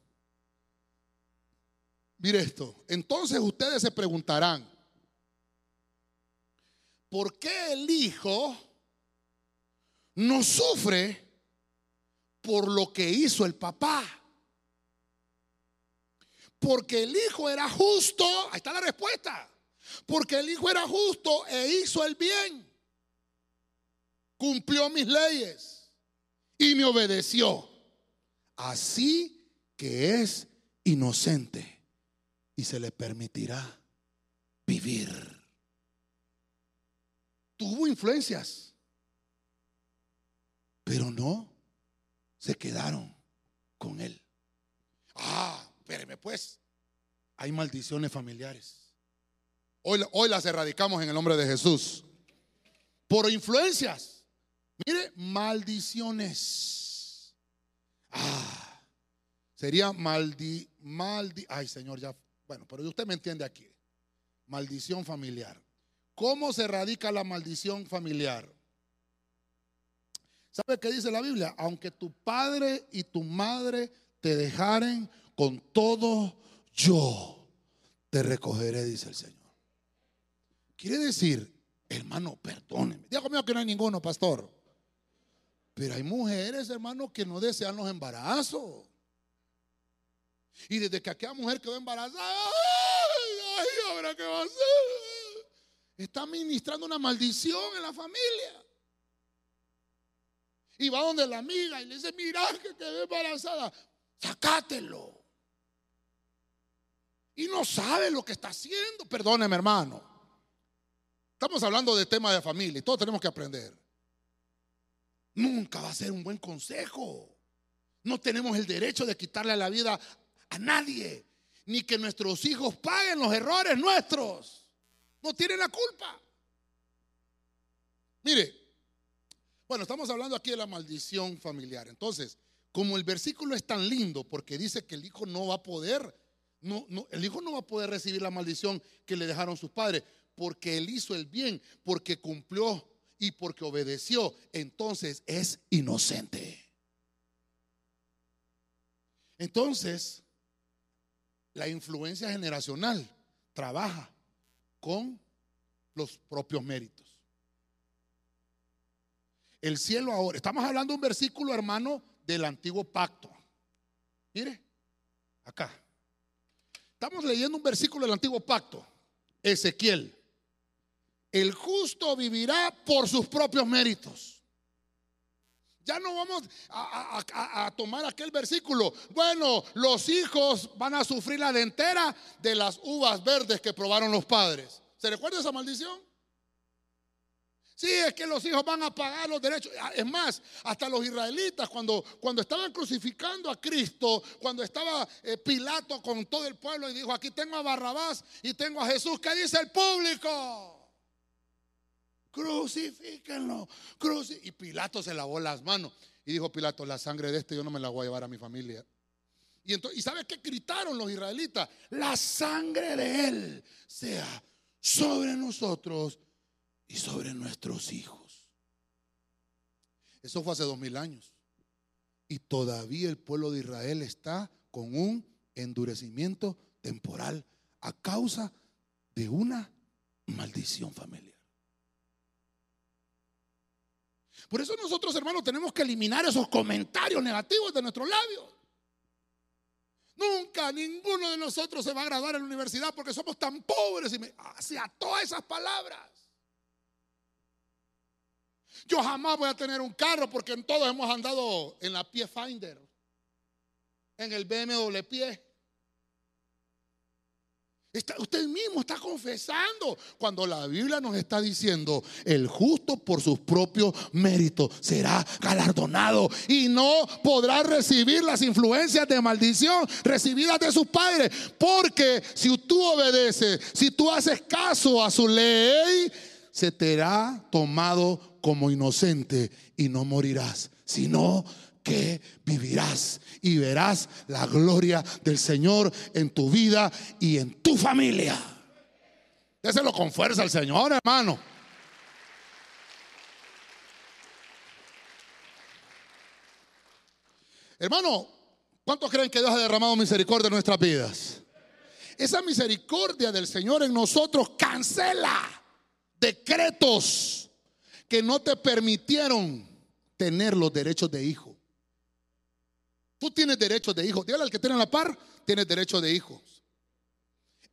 Mire esto. Entonces ustedes se preguntarán, ¿por qué el hijo no sufre por lo que hizo el papá? Porque el hijo era justo, ahí está la respuesta. Porque el hijo era justo e hizo el bien. Cumplió mis leyes y me obedeció. Así que es inocente y se le permitirá vivir. Tuvo influencias, pero no se quedaron con él. Ah, espéreme pues, hay maldiciones familiares. Hoy, hoy las erradicamos en el nombre de Jesús. Por influencias. Mire, maldiciones. Ah, sería maldi, maldi, ay Señor, ya, bueno, pero usted me entiende aquí. Maldición familiar. ¿Cómo se erradica la maldición familiar? ¿Sabe qué dice la Biblia? Aunque tu padre y tu madre te dejaren, con todo yo te recogeré, dice el Señor. Quiere decir, hermano, perdóneme. Digo mío que no hay ninguno, pastor. Pero hay mujeres, hermano, que no desean los embarazos. Y desde que aquella mujer quedó embarazada, ay, ahora qué va a hacer. Está ministrando una maldición en la familia. Y va donde la amiga y le dice, mira que quedé embarazada, sacátelo y no sabe lo que está haciendo. Perdóneme, hermano. Estamos hablando de tema de familia y todos tenemos que aprender. Nunca va a ser un buen consejo. No tenemos el derecho de quitarle la vida a nadie, ni que nuestros hijos paguen los errores nuestros. No tienen la culpa. Mire, bueno, estamos hablando aquí de la maldición familiar. Entonces, como el versículo es tan lindo porque dice que el hijo no va a poder no, el hijo no va a poder recibir la maldición que le dejaron sus padres, porque él hizo el bien, porque cumplió y porque obedeció. Entonces es inocente. Entonces, la influencia generacional trabaja con los propios méritos. El cielo ahora, estamos hablando de un versículo, hermano, del antiguo pacto. Mire, acá. Estamos leyendo un versículo del antiguo pacto, Ezequiel. El justo vivirá por sus propios méritos. Ya no vamos a, tomar aquel versículo. Bueno, los hijos van a sufrir la dentera de las uvas verdes que probaron los padres. ¿Se recuerda esa maldición? Sí, es que los hijos van a pagar los derechos. Ah, es más, hasta los israelitas, cuando, cuando estaban crucificando a Cristo, cuando estaba eh, Pilato con todo el pueblo y dijo, aquí tengo a Barrabás y tengo a Jesús, ¿qué dice el público? Crucifíquenlo. y Pilato se lavó las manos. Y dijo Pilato, la sangre de este yo no me la voy a llevar a mi familia. Y, entonces, ¿y sabes qué gritaron los israelitas? La sangre de él sea sobre nosotros y sobre nuestros hijos. Eso fue hace dos mil años. Y todavía el pueblo de Israel está con un endurecimiento temporal a causa de una maldición familiar. Por eso nosotros, hermanos, tenemos que eliminar esos comentarios negativos de nuestros labios. Nunca ninguno de nosotros se va a graduar en la universidad porque somos tan pobres y hacia todas esas palabras. Yo jamás voy a tener un carro porque todos hemos andado en la pie finder, en el BMW pie usted mismo está confesando cuando la Biblia nos está diciendo, el justo por sus propios méritos será galardonado y no podrá recibir las influencias de maldición recibidas de sus padres. Porque si tú obedeces, si tú haces caso a su ley, se te hará tomado como inocente y no morirás, sino que vivirás y verás la gloria del Señor en tu vida y en tu familia. Déselo con fuerza al Señor, hermano. Hermano, ¿cuántos creen que Dios ha derramado misericordia en nuestras vidas? Esa misericordia del Señor en nosotros cancela decretos que no te permitieron tener los derechos de hijo. Tú tienes derecho de hijo. Dígale al que tiene la par, tienes derecho de hijos.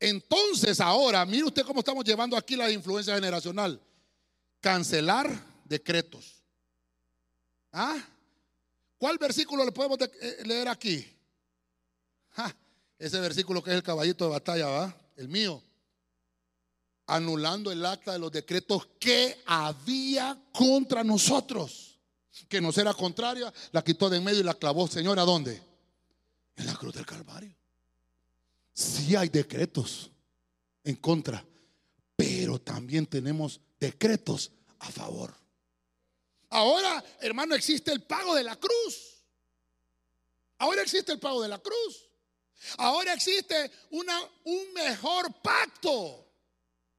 Entonces ahora, mire usted cómo estamos llevando aquí la influencia generacional. Cancelar decretos. ¿Ah? ¿Cuál versículo le podemos eh, leer aquí? ese versículo que es el caballito de batalla, ¿va? El mío. Anulando el acta de los decretos que había contra nosotros que nos era contraria, la quitó de en medio y la clavó, Señor, ¿a dónde? En la cruz del Calvario. Sí hay decretos en contra, pero también tenemos decretos a favor. Ahora, hermano, existe el pago de la cruz. Ahora existe el pago de la cruz. Ahora existe una, un mejor pacto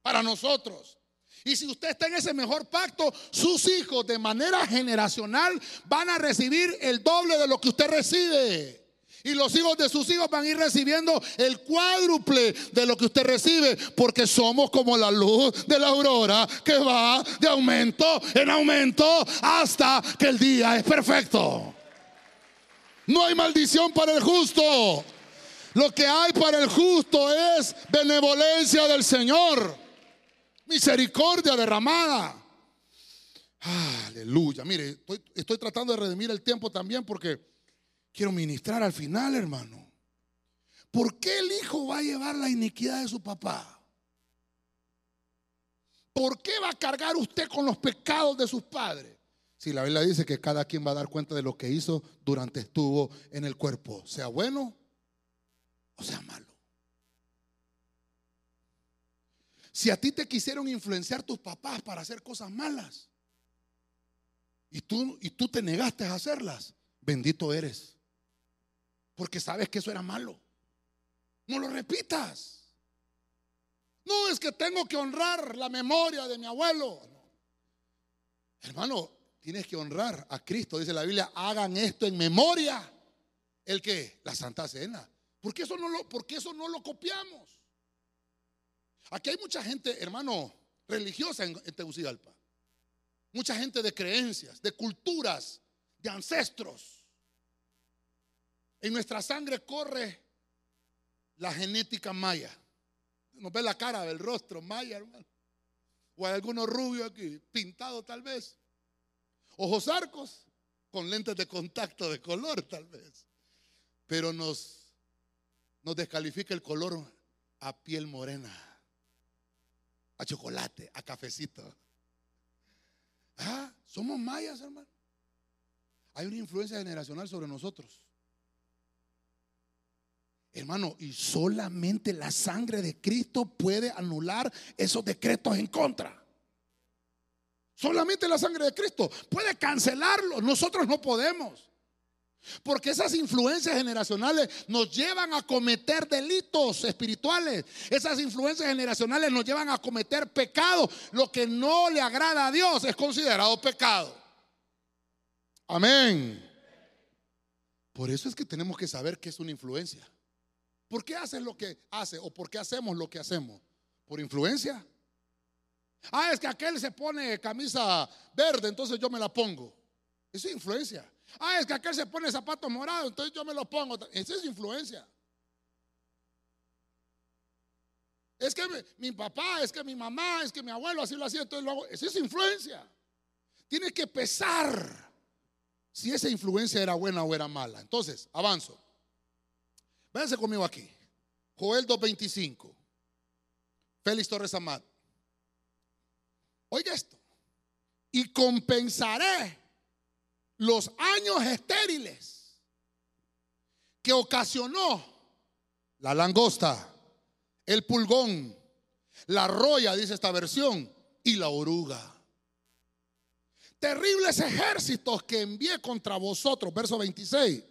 para nosotros. Y si usted está en ese mejor pacto, sus hijos de manera generacional van a recibir el doble de lo que usted recibe. Y los hijos de sus hijos van a ir recibiendo el cuádruple de lo que usted recibe, porque somos como la luz de la aurora que va de aumento en aumento hasta que el día es perfecto. No hay maldición para el justo. Lo que hay para el justo es benevolencia del Señor misericordia derramada. Aleluya. Mire, estoy, tratando de redimir el tiempo también porque quiero ministrar al final, hermano. ¿Por qué el hijo va a llevar la iniquidad de su papá? ¿Por qué va a cargar usted con los pecados de sus padres? Si la Biblia dice que cada quien va a dar cuenta de lo que hizo durante estuvo en el cuerpo, sea bueno o sea malo. Si a ti te quisieron influenciar tus papás para hacer cosas malas y tú, y tú te negaste a hacerlas, bendito eres. Porque sabes que eso era malo. No lo repitas. No es que tengo que honrar la memoria de mi abuelo. Hermano, tienes que honrar a Cristo. Dice la Biblia, hagan esto en memoria. ¿El qué? La Santa Cena. Eso no lo, porque eso no lo copiamos. Aquí hay mucha gente, hermano, religiosa en, Tegucigalpa. Mucha gente de creencias, de culturas, de ancestros. En nuestra sangre corre la genética maya. Nos ve la cara del rostro maya, hermano. O hay algunos rubios aquí, pintado tal vez. Ojos arcos, con lentes de contacto de color tal vez. Pero nos, nos descalifica el color a piel morena chocolate, a cafecito. Ah, somos mayas, hermano. Hay una influencia generacional sobre nosotros. Hermano, y solamente la sangre de Cristo puede anular esos decretos en contra. Solamente la sangre de Cristo puede cancelarlo. Nosotros no podemos. Porque esas influencias generacionales nos llevan a cometer delitos espirituales. Esas influencias generacionales nos llevan a cometer pecado. Lo que no le agrada a Dios es considerado pecado. Amén. Por eso es que tenemos que saber qué es una influencia. ¿Por qué haces lo que hace o por qué hacemos lo que hacemos? ¿Por influencia? Ah, es que aquel se pone camisa verde, entonces yo me la pongo. Eso es influencia. Ah, es que aquel se pone zapatos morados, entonces yo me los pongo. Esa es influencia. Es que mi, papá, es que mi mamá, es que mi abuelo así lo hacía, entonces lo hago. Esa es influencia. Tiene que pesar si esa influencia era buena o era mala. Entonces, avanzo. Véanse conmigo aquí. Joel 2.25. Félix Torres Amat. Oiga esto. Y compensaré los años estériles que ocasionó la langosta, el pulgón, la roya, dice esta versión, y la oruga. Terribles ejércitos que envié contra vosotros, verso 26.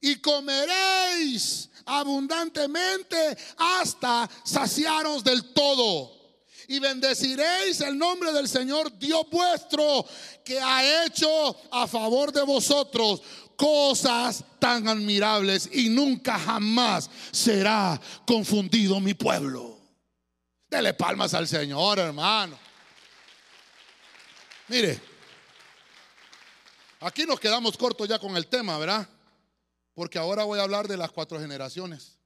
Y comeréis abundantemente hasta saciaros del todo y bendeciréis el nombre del Señor Dios vuestro que ha hecho a favor de vosotros cosas tan admirables y nunca jamás será confundido mi pueblo. Dele palmas al Señor, hermano. Mire, aquí nos quedamos cortos ya con el tema, ¿verdad? Porque ahora voy a hablar de las cuatro generaciones.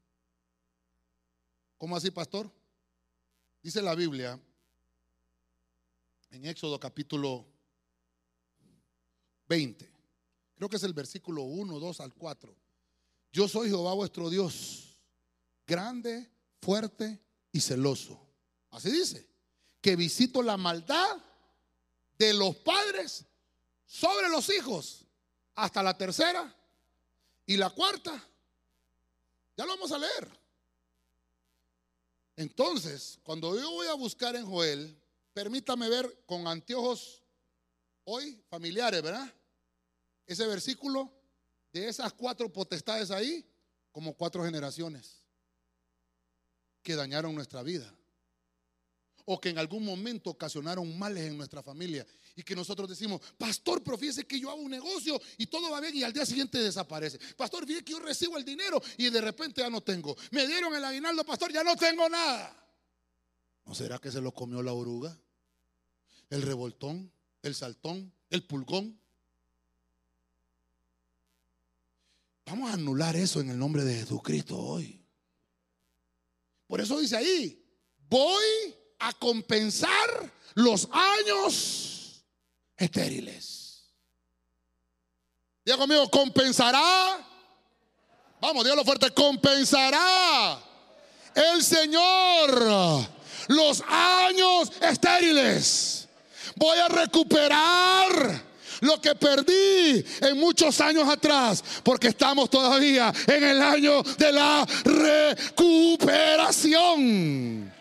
¿Cómo así, pastor? Dice la Biblia en Éxodo capítulo 20. Creo que es el versículo 1, 2 al 4. Yo soy Jehová vuestro Dios, grande, fuerte y celoso. Así dice, que visito la maldad de los padres sobre los hijos hasta la tercera y la cuarta. Ya lo vamos a leer. Entonces, cuando yo voy a buscar en Joel, permítame ver con anteojos hoy familiares, ¿verdad? Ese versículo de esas cuatro potestades ahí, como cuatro generaciones que dañaron nuestra vida o que en algún momento ocasionaron males en nuestra familia y que nosotros decimos, pastor, pero que yo hago un negocio y todo va bien y al día siguiente desaparece. Pastor, fíjese que yo recibo el dinero y de repente ya no tengo. Me dieron el aguinaldo, pastor, ya no tengo nada. ¿No será que se lo comió la oruga? El revoltón, el saltón, el pulgón. Vamos a anular eso en el nombre de Jesucristo hoy. Por eso dice ahí, voy a compensar los años estériles. Diga conmigo, compensará. Vamos, dígalo fuerte, compensará el Señor los años estériles. Voy a recuperar lo que perdí en muchos años atrás, porque estamos todavía en el año de la recuperación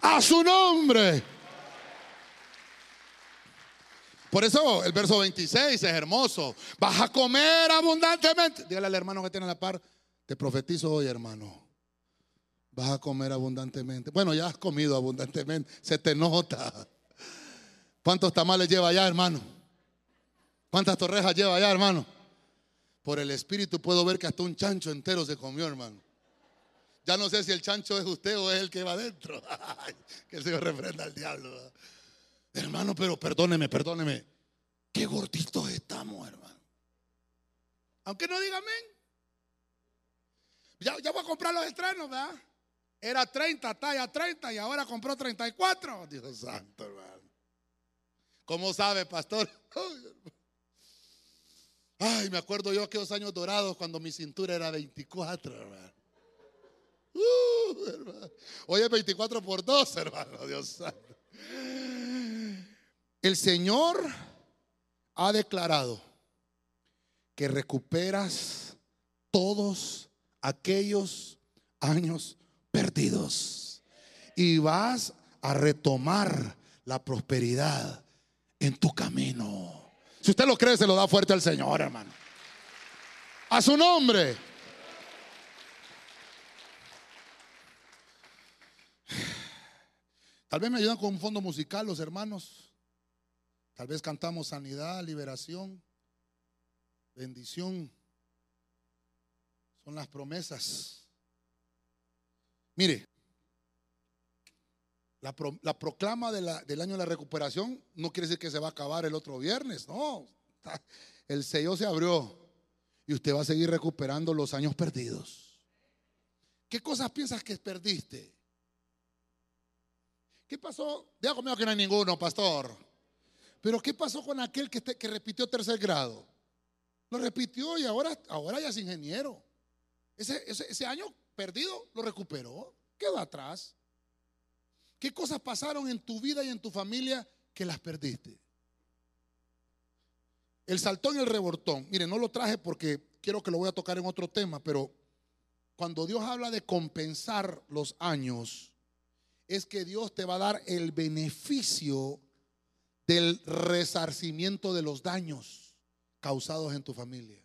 a su nombre. Por eso el verso 26 es hermoso. Vas a comer abundantemente. Dígale al hermano que tiene la par, te profetizo hoy, hermano. Vas a comer abundantemente. Bueno, ya has comido abundantemente, se te nota. ¿Cuántos tamales lleva allá, hermano? ¿Cuántas torrejas lleva allá, hermano? Por el espíritu puedo ver que hasta un chancho entero se comió, hermano. Ya no sé si el chancho es usted o es el que va adentro. que el Señor reprenda al diablo. Hermano, pero perdóneme, perdóneme. Qué gorditos estamos, hermano. Aunque no diga amén. Ya, voy a comprar los estrenos, ¿verdad? Era 30, talla 30 y ahora compró 34. Dios santo, hermano. ¿Cómo sabe, pastor? Ay, me acuerdo yo aquellos años dorados cuando mi cintura era 24, hermano. Uh, Hoy es 24 por 2, hermano. Dios santo. El Señor ha declarado que recuperas todos aquellos años perdidos y vas a retomar la prosperidad en tu camino. Si usted lo cree, se lo da fuerte al Señor, hermano. A su nombre. Tal vez me ayudan con un fondo musical los hermanos. Tal vez cantamos sanidad, liberación, bendición. Son las promesas. Mire, la, proclama del año de la recuperación no quiere decir que se va a acabar el otro viernes, no. El sello se abrió y usted va a seguir recuperando los años perdidos. ¿Qué cosas piensas que perdiste? ¿Qué pasó? Diga conmigo que no hay ninguno, pastor. Pero ¿qué pasó con aquel que, repitió tercer grado? Lo repitió y ahora, ahora ya es ingeniero. Ese, ese, año perdido lo recuperó, quedó atrás. ¿Qué cosas pasaron en tu vida y en tu familia que las perdiste? El saltón y el rebortón. Mire, no lo traje porque quiero que lo voy a tocar en otro tema, pero cuando Dios habla de compensar los años, es que Dios te va a dar el beneficio del resarcimiento de los daños causados en tu familia.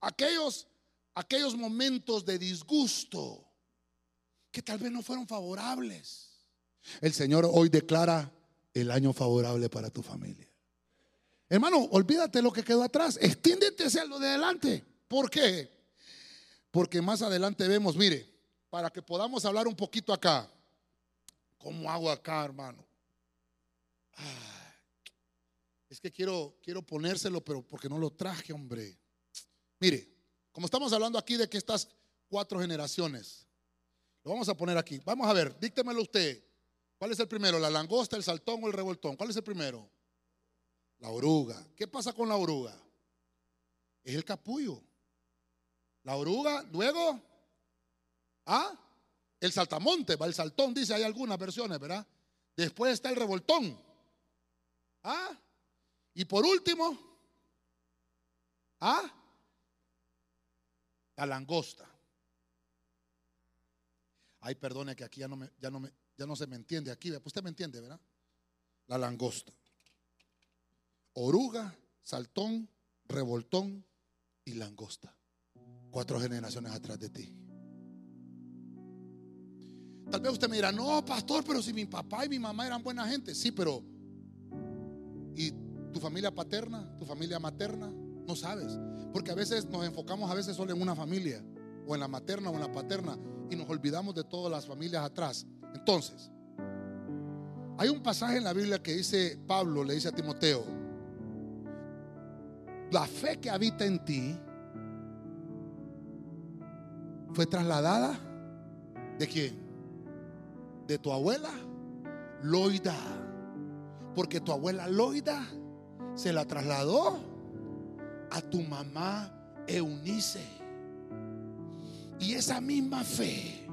Aquellos, aquellos momentos de disgusto que tal vez no fueron favorables. El Señor hoy declara el año favorable para tu familia. Hermano, olvídate lo que quedó atrás, extiéndete hacia lo de adelante. ¿Por qué? Porque más adelante vemos, mire, para que podamos hablar un poquito acá. ¿Cómo hago acá, hermano? es que quiero, quiero ponérselo, pero porque no lo traje, hombre. Mire, como estamos hablando aquí de que estas cuatro generaciones, lo vamos a poner aquí. Vamos a ver, díctemelo usted. ¿Cuál es el primero? ¿La langosta, el saltón o el revoltón? ¿Cuál es el primero? La oruga. ¿Qué pasa con la oruga? Es el capullo. La oruga, luego, ¿ah? El saltamonte, va el saltón, dice, hay algunas versiones, ¿verdad? Después está el revoltón. ¿Ah? Y por último, ¿ah? La langosta. Ay, perdone que aquí ya no, me, ya, no me, ya no se me entiende. Aquí, usted me entiende, ¿verdad? La langosta. Oruga, saltón, revoltón y langosta. Cuatro generaciones atrás de ti. Tal vez usted me dirá, no, pastor, pero si mi papá y mi mamá eran buena gente. Sí, pero ¿y tu familia paterna, tu familia materna? No sabes. Porque a veces nos enfocamos a veces solo en una familia, o en la materna o en la paterna, y nos olvidamos de todas las familias atrás. Entonces, hay un pasaje en la Biblia que dice, Pablo le dice a Timoteo, la fe que habita en ti fue trasladada de quién? De tu abuela Loida. Porque tu abuela Loida se la trasladó a tu mamá Eunice. Y esa misma fe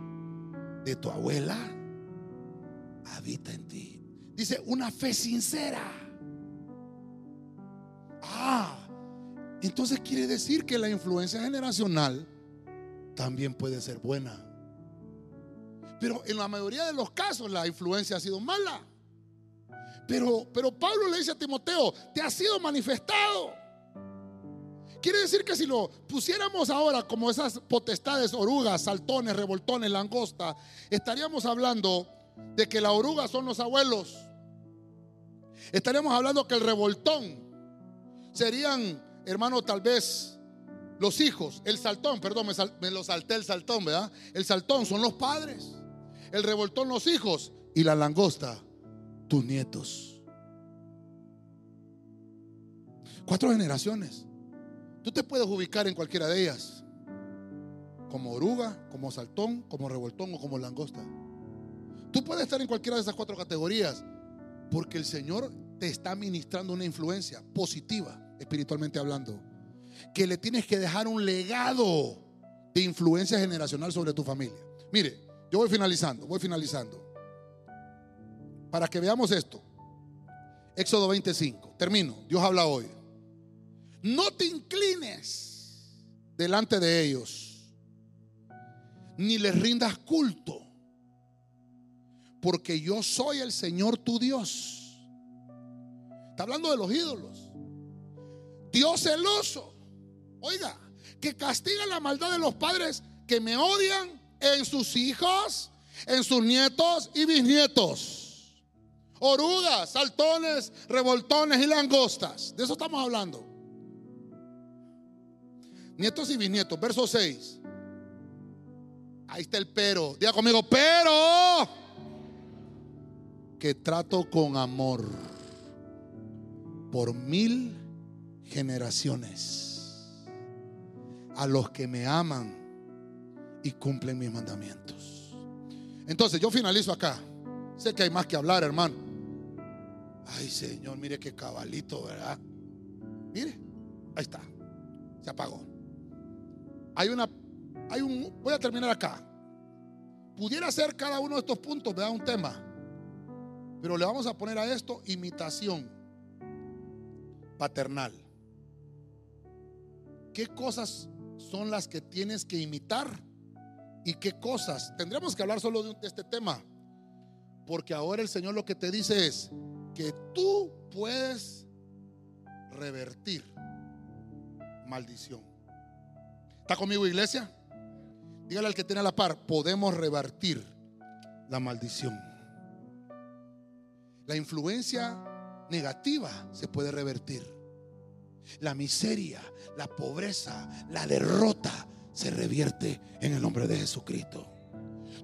de tu abuela habita en ti. Dice, una fe sincera. Ah, entonces quiere decir que la influencia generacional también puede ser buena. Pero en la mayoría de los casos la influencia ha sido mala. Pero, pero Pablo le dice a Timoteo, te ha sido manifestado. Quiere decir que si lo pusiéramos ahora como esas potestades, orugas, saltones, revoltones, langosta, estaríamos hablando de que la oruga son los abuelos. Estaríamos hablando que el revoltón serían, hermano, tal vez los hijos. El saltón, perdón, me, me, lo salté el saltón, ¿verdad? El saltón son los padres. El revoltón los hijos. Y la langosta, tus nietos. Cuatro generaciones. Tú te puedes ubicar en cualquiera de ellas. Como oruga, como saltón, como revoltón o como langosta. Tú puedes estar en cualquiera de esas cuatro categorías porque el Señor te está ministrando una influencia positiva, espiritualmente hablando. Que le tienes que dejar un legado de influencia generacional sobre tu familia. Mire, yo voy finalizando, voy finalizando. Para que veamos esto. Éxodo 25. Termino. Dios habla hoy no te inclines delante de ellos, ni les rindas culto, porque yo soy el Señor tu Dios. Está hablando de los ídolos. Dios celoso. Oiga, que castiga la maldad de los padres que me odian en sus hijos, en sus nietos y bisnietos. Orugas, saltones, revoltones y langostas. De eso estamos hablando. Nietos y bisnietos, verso 6. Ahí está el pero. Diga conmigo, pero que trato con amor por mil generaciones a los que me aman y cumplen mis mandamientos. Entonces yo finalizo acá. Sé que hay más que hablar, hermano. Ay, Señor, mire qué cabalito, ¿verdad? Mire, ahí está. Se apagó. Hay una, hay un, voy a terminar acá. Pudiera ser cada uno de estos puntos, ¿verdad? Un tema. Pero le vamos a poner a esto imitación paternal. ¿Qué cosas son las que tienes que imitar? ¿Y qué cosas? Tendremos que hablar solo de este tema. Porque ahora el Señor lo que te dice es que tú puedes revertir maldición. ¿Está conmigo iglesia? Dígale al que tiene la par, podemos revertir la maldición. La influencia negativa se puede revertir. La miseria, la pobreza, la derrota se revierte en el nombre de Jesucristo.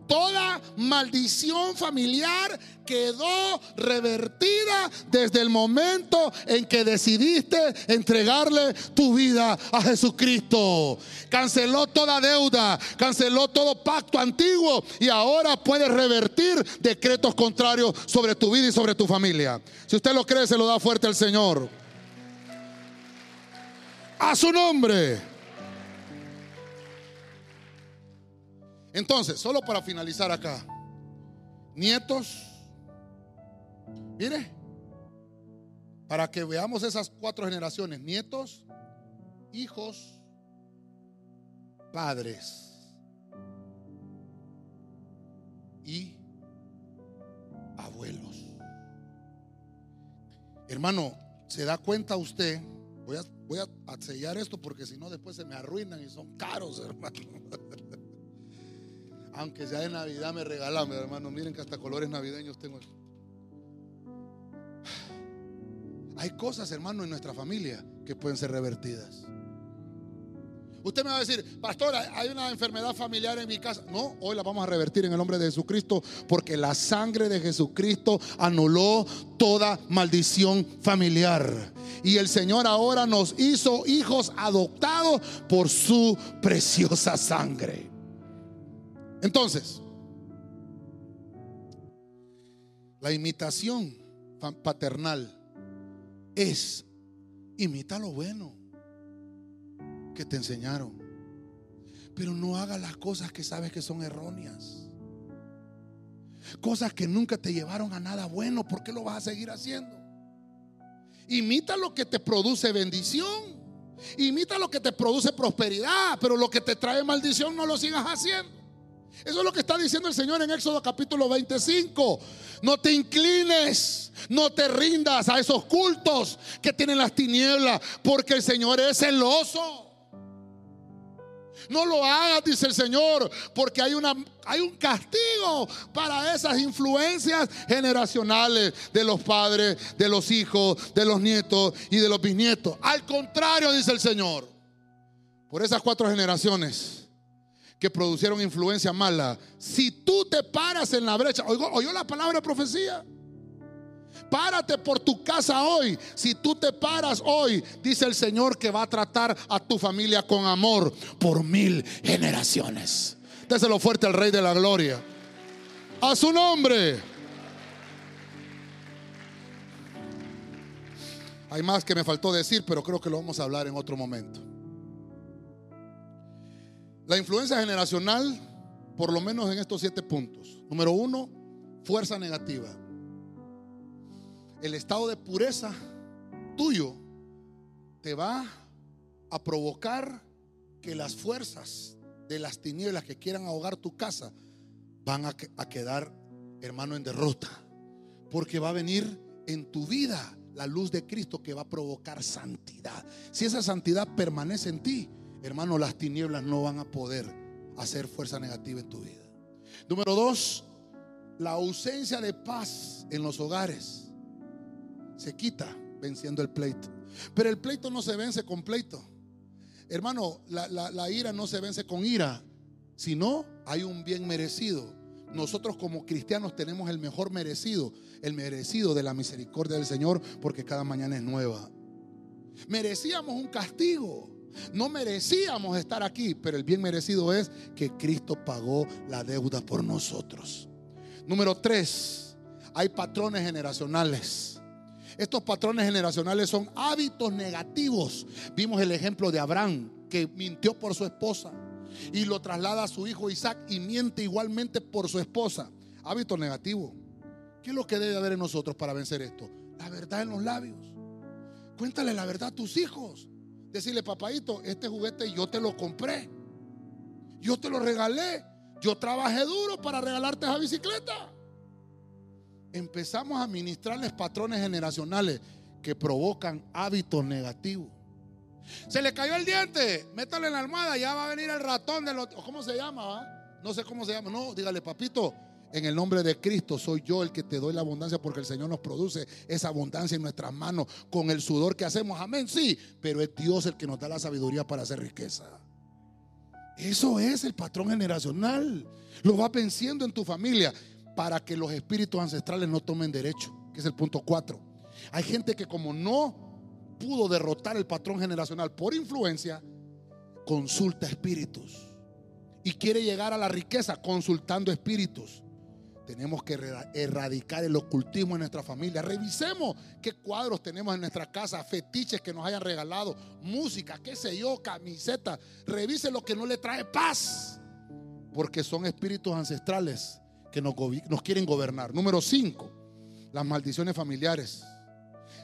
Toda maldición familiar quedó revertida desde el momento en que decidiste entregarle tu vida a Jesucristo. Canceló toda deuda, canceló todo pacto antiguo y ahora puedes revertir decretos contrarios sobre tu vida y sobre tu familia. Si usted lo cree, se lo da fuerte al Señor. A su nombre. Entonces, solo para finalizar acá, nietos, mire, para que veamos esas cuatro generaciones, nietos, hijos, padres y abuelos. Hermano, ¿se da cuenta usted? Voy a, sellar esto porque si no después se me arruinan y son caros, hermano. Aunque sea de Navidad me regalan, hermano. Miren que hasta colores navideños tengo. Hay cosas, hermano, en nuestra familia que pueden ser revertidas. Usted me va a decir, pastor, hay una enfermedad familiar en mi casa. No, hoy la vamos a revertir en el nombre de Jesucristo porque la sangre de Jesucristo anuló toda maldición familiar. Y el Señor ahora nos hizo hijos adoptados por su preciosa sangre. Entonces, la imitación paternal es imita lo bueno que te enseñaron, pero no haga las cosas que sabes que son erróneas. Cosas que nunca te llevaron a nada bueno, ¿por qué lo vas a seguir haciendo? Imita lo que te produce bendición. Imita lo que te produce prosperidad, pero lo que te trae maldición no lo sigas haciendo. Eso es lo que está diciendo el Señor en Éxodo capítulo 25. No te inclines, no te rindas a esos cultos que tienen las tinieblas, porque el Señor es celoso. No lo hagas, dice el Señor, porque hay, una, hay un castigo para esas influencias generacionales de los padres, de los hijos, de los nietos y de los bisnietos. Al contrario, dice el Señor, por esas cuatro generaciones que producieron influencia mala. Si tú te paras en la brecha, ¿oyó, la palabra profecía? Párate por tu casa hoy. Si tú te paras hoy, dice el Señor que va a tratar a tu familia con amor por mil generaciones. Déselo fuerte al Rey de la Gloria. A su nombre. Hay más que me faltó decir, pero creo que lo vamos a hablar en otro momento. La influencia generacional, por lo menos en estos siete puntos. Número uno, fuerza negativa. El estado de pureza tuyo te va a provocar que las fuerzas de las tinieblas que quieran ahogar tu casa van a, quedar hermano, en derrota. Porque va a venir en tu vida la luz de Cristo que va a provocar santidad. Si esa santidad permanece en ti, hermano, las tinieblas no van a poder hacer fuerza negativa en tu vida. Número dos, la ausencia de paz en los hogares se quita venciendo el pleito. Pero el pleito no se vence con pleito. Hermano, la, la ira no se vence con ira, sino hay un bien merecido nosotros como cristianos tenemos el mejor merecido, el merecido de la misericordia del Señor, porque cada mañana es nueva. Merecíamos un castigo. No merecíamos estar aquí, pero el bien merecido es que Cristo pagó la deuda por nosotros. Número tres, hay patrones generacionales. Estos patrones generacionales son hábitos negativos. Vimos el ejemplo de Abraham, que mintió por su esposa y lo traslada a su hijo Isaac y miente igualmente por su esposa. Hábito negativo. ¿Qué es lo que debe haber en nosotros para vencer esto? La verdad en los labios. Cuéntale la verdad a tus hijos. Decirle, papadito, este juguete yo te lo compré. Yo te lo regalé. Yo trabajé duro para regalarte esa bicicleta. Empezamos a administrarles patrones generacionales que provocan hábitos negativos. Se le cayó el diente, métale en la almohada, ya va a venir el ratón de los... ¿Cómo se llama? No sé cómo se llama. No, dígale, papito, en el nombre de Cristo soy yo el que te doy la abundancia porque el Señor nos produce esa abundancia en nuestras manos con el sudor que hacemos. Amén, sí, pero es Dios el que nos da la sabiduría para hacer riqueza. Eso es el patrón generacional. Lo va venciendo en tu familia para que los espíritus ancestrales no tomen derecho, que es el punto 4. Hay gente que como no pudo derrotar el patrón generacional por influencia, consulta espíritus. Y quiere llegar a la riqueza consultando espíritus. Tenemos que erradicar el ocultismo en nuestra familia. Revisemos qué cuadros tenemos en nuestra casa, fetiches que nos hayan regalado, música, qué sé yo, camiseta. Revise lo que no le trae paz. Porque son espíritus ancestrales que nos, quieren gobernar. Número 5, las maldiciones familiares.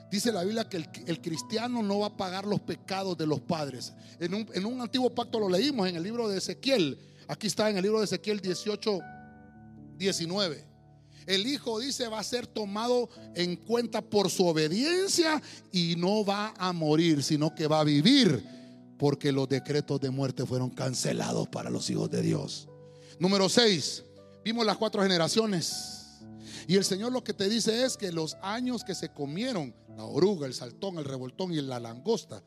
Dice la Biblia que el, cristiano no va a pagar los pecados de los padres. En un, antiguo pacto lo leímos en el libro de Ezequiel. Aquí está en el libro de Ezequiel 18, 19. El hijo dice va a ser tomado en cuenta por su obediencia y no va a morir, sino que va a vivir porque los decretos de muerte fueron cancelados para los hijos de Dios. Número 6. Vimos las cuatro generaciones. Y el Señor lo que te dice es que los años que se comieron, la oruga, el saltón, el revoltón y la langosta,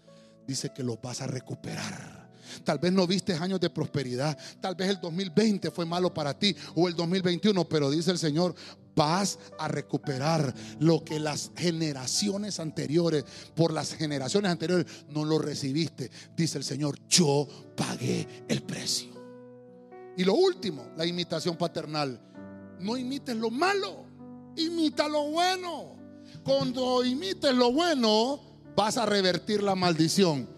dice que los vas a recuperar. Tal vez no viste años de prosperidad. Tal vez el 2020 fue malo para ti o el 2021, pero dice el Señor, vas a recuperar lo que las generaciones anteriores, por las generaciones anteriores, no lo recibiste. Dice el Señor, yo pagué el precio. Y lo último, la imitación paternal. No imites lo malo imita lo bueno. Cuando imites lo bueno, vas a revertir la maldición.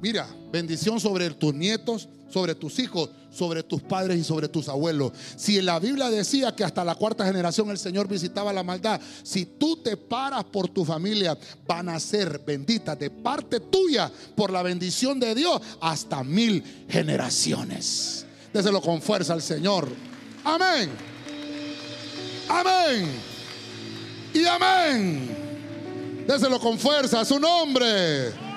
Mira, bendición sobre tus nietos, sobre tus hijos, sobre tus padres y sobre tus abuelos. Si la Biblia decía que hasta la cuarta generación el Señor visitaba la maldad, si tú te paras por tu familia, van a ser benditas de parte tuya por la bendición de Dios hasta mil generaciones. Déselo con fuerza al Señor. Amén. Amén y amén. Déselo con fuerza a su nombre.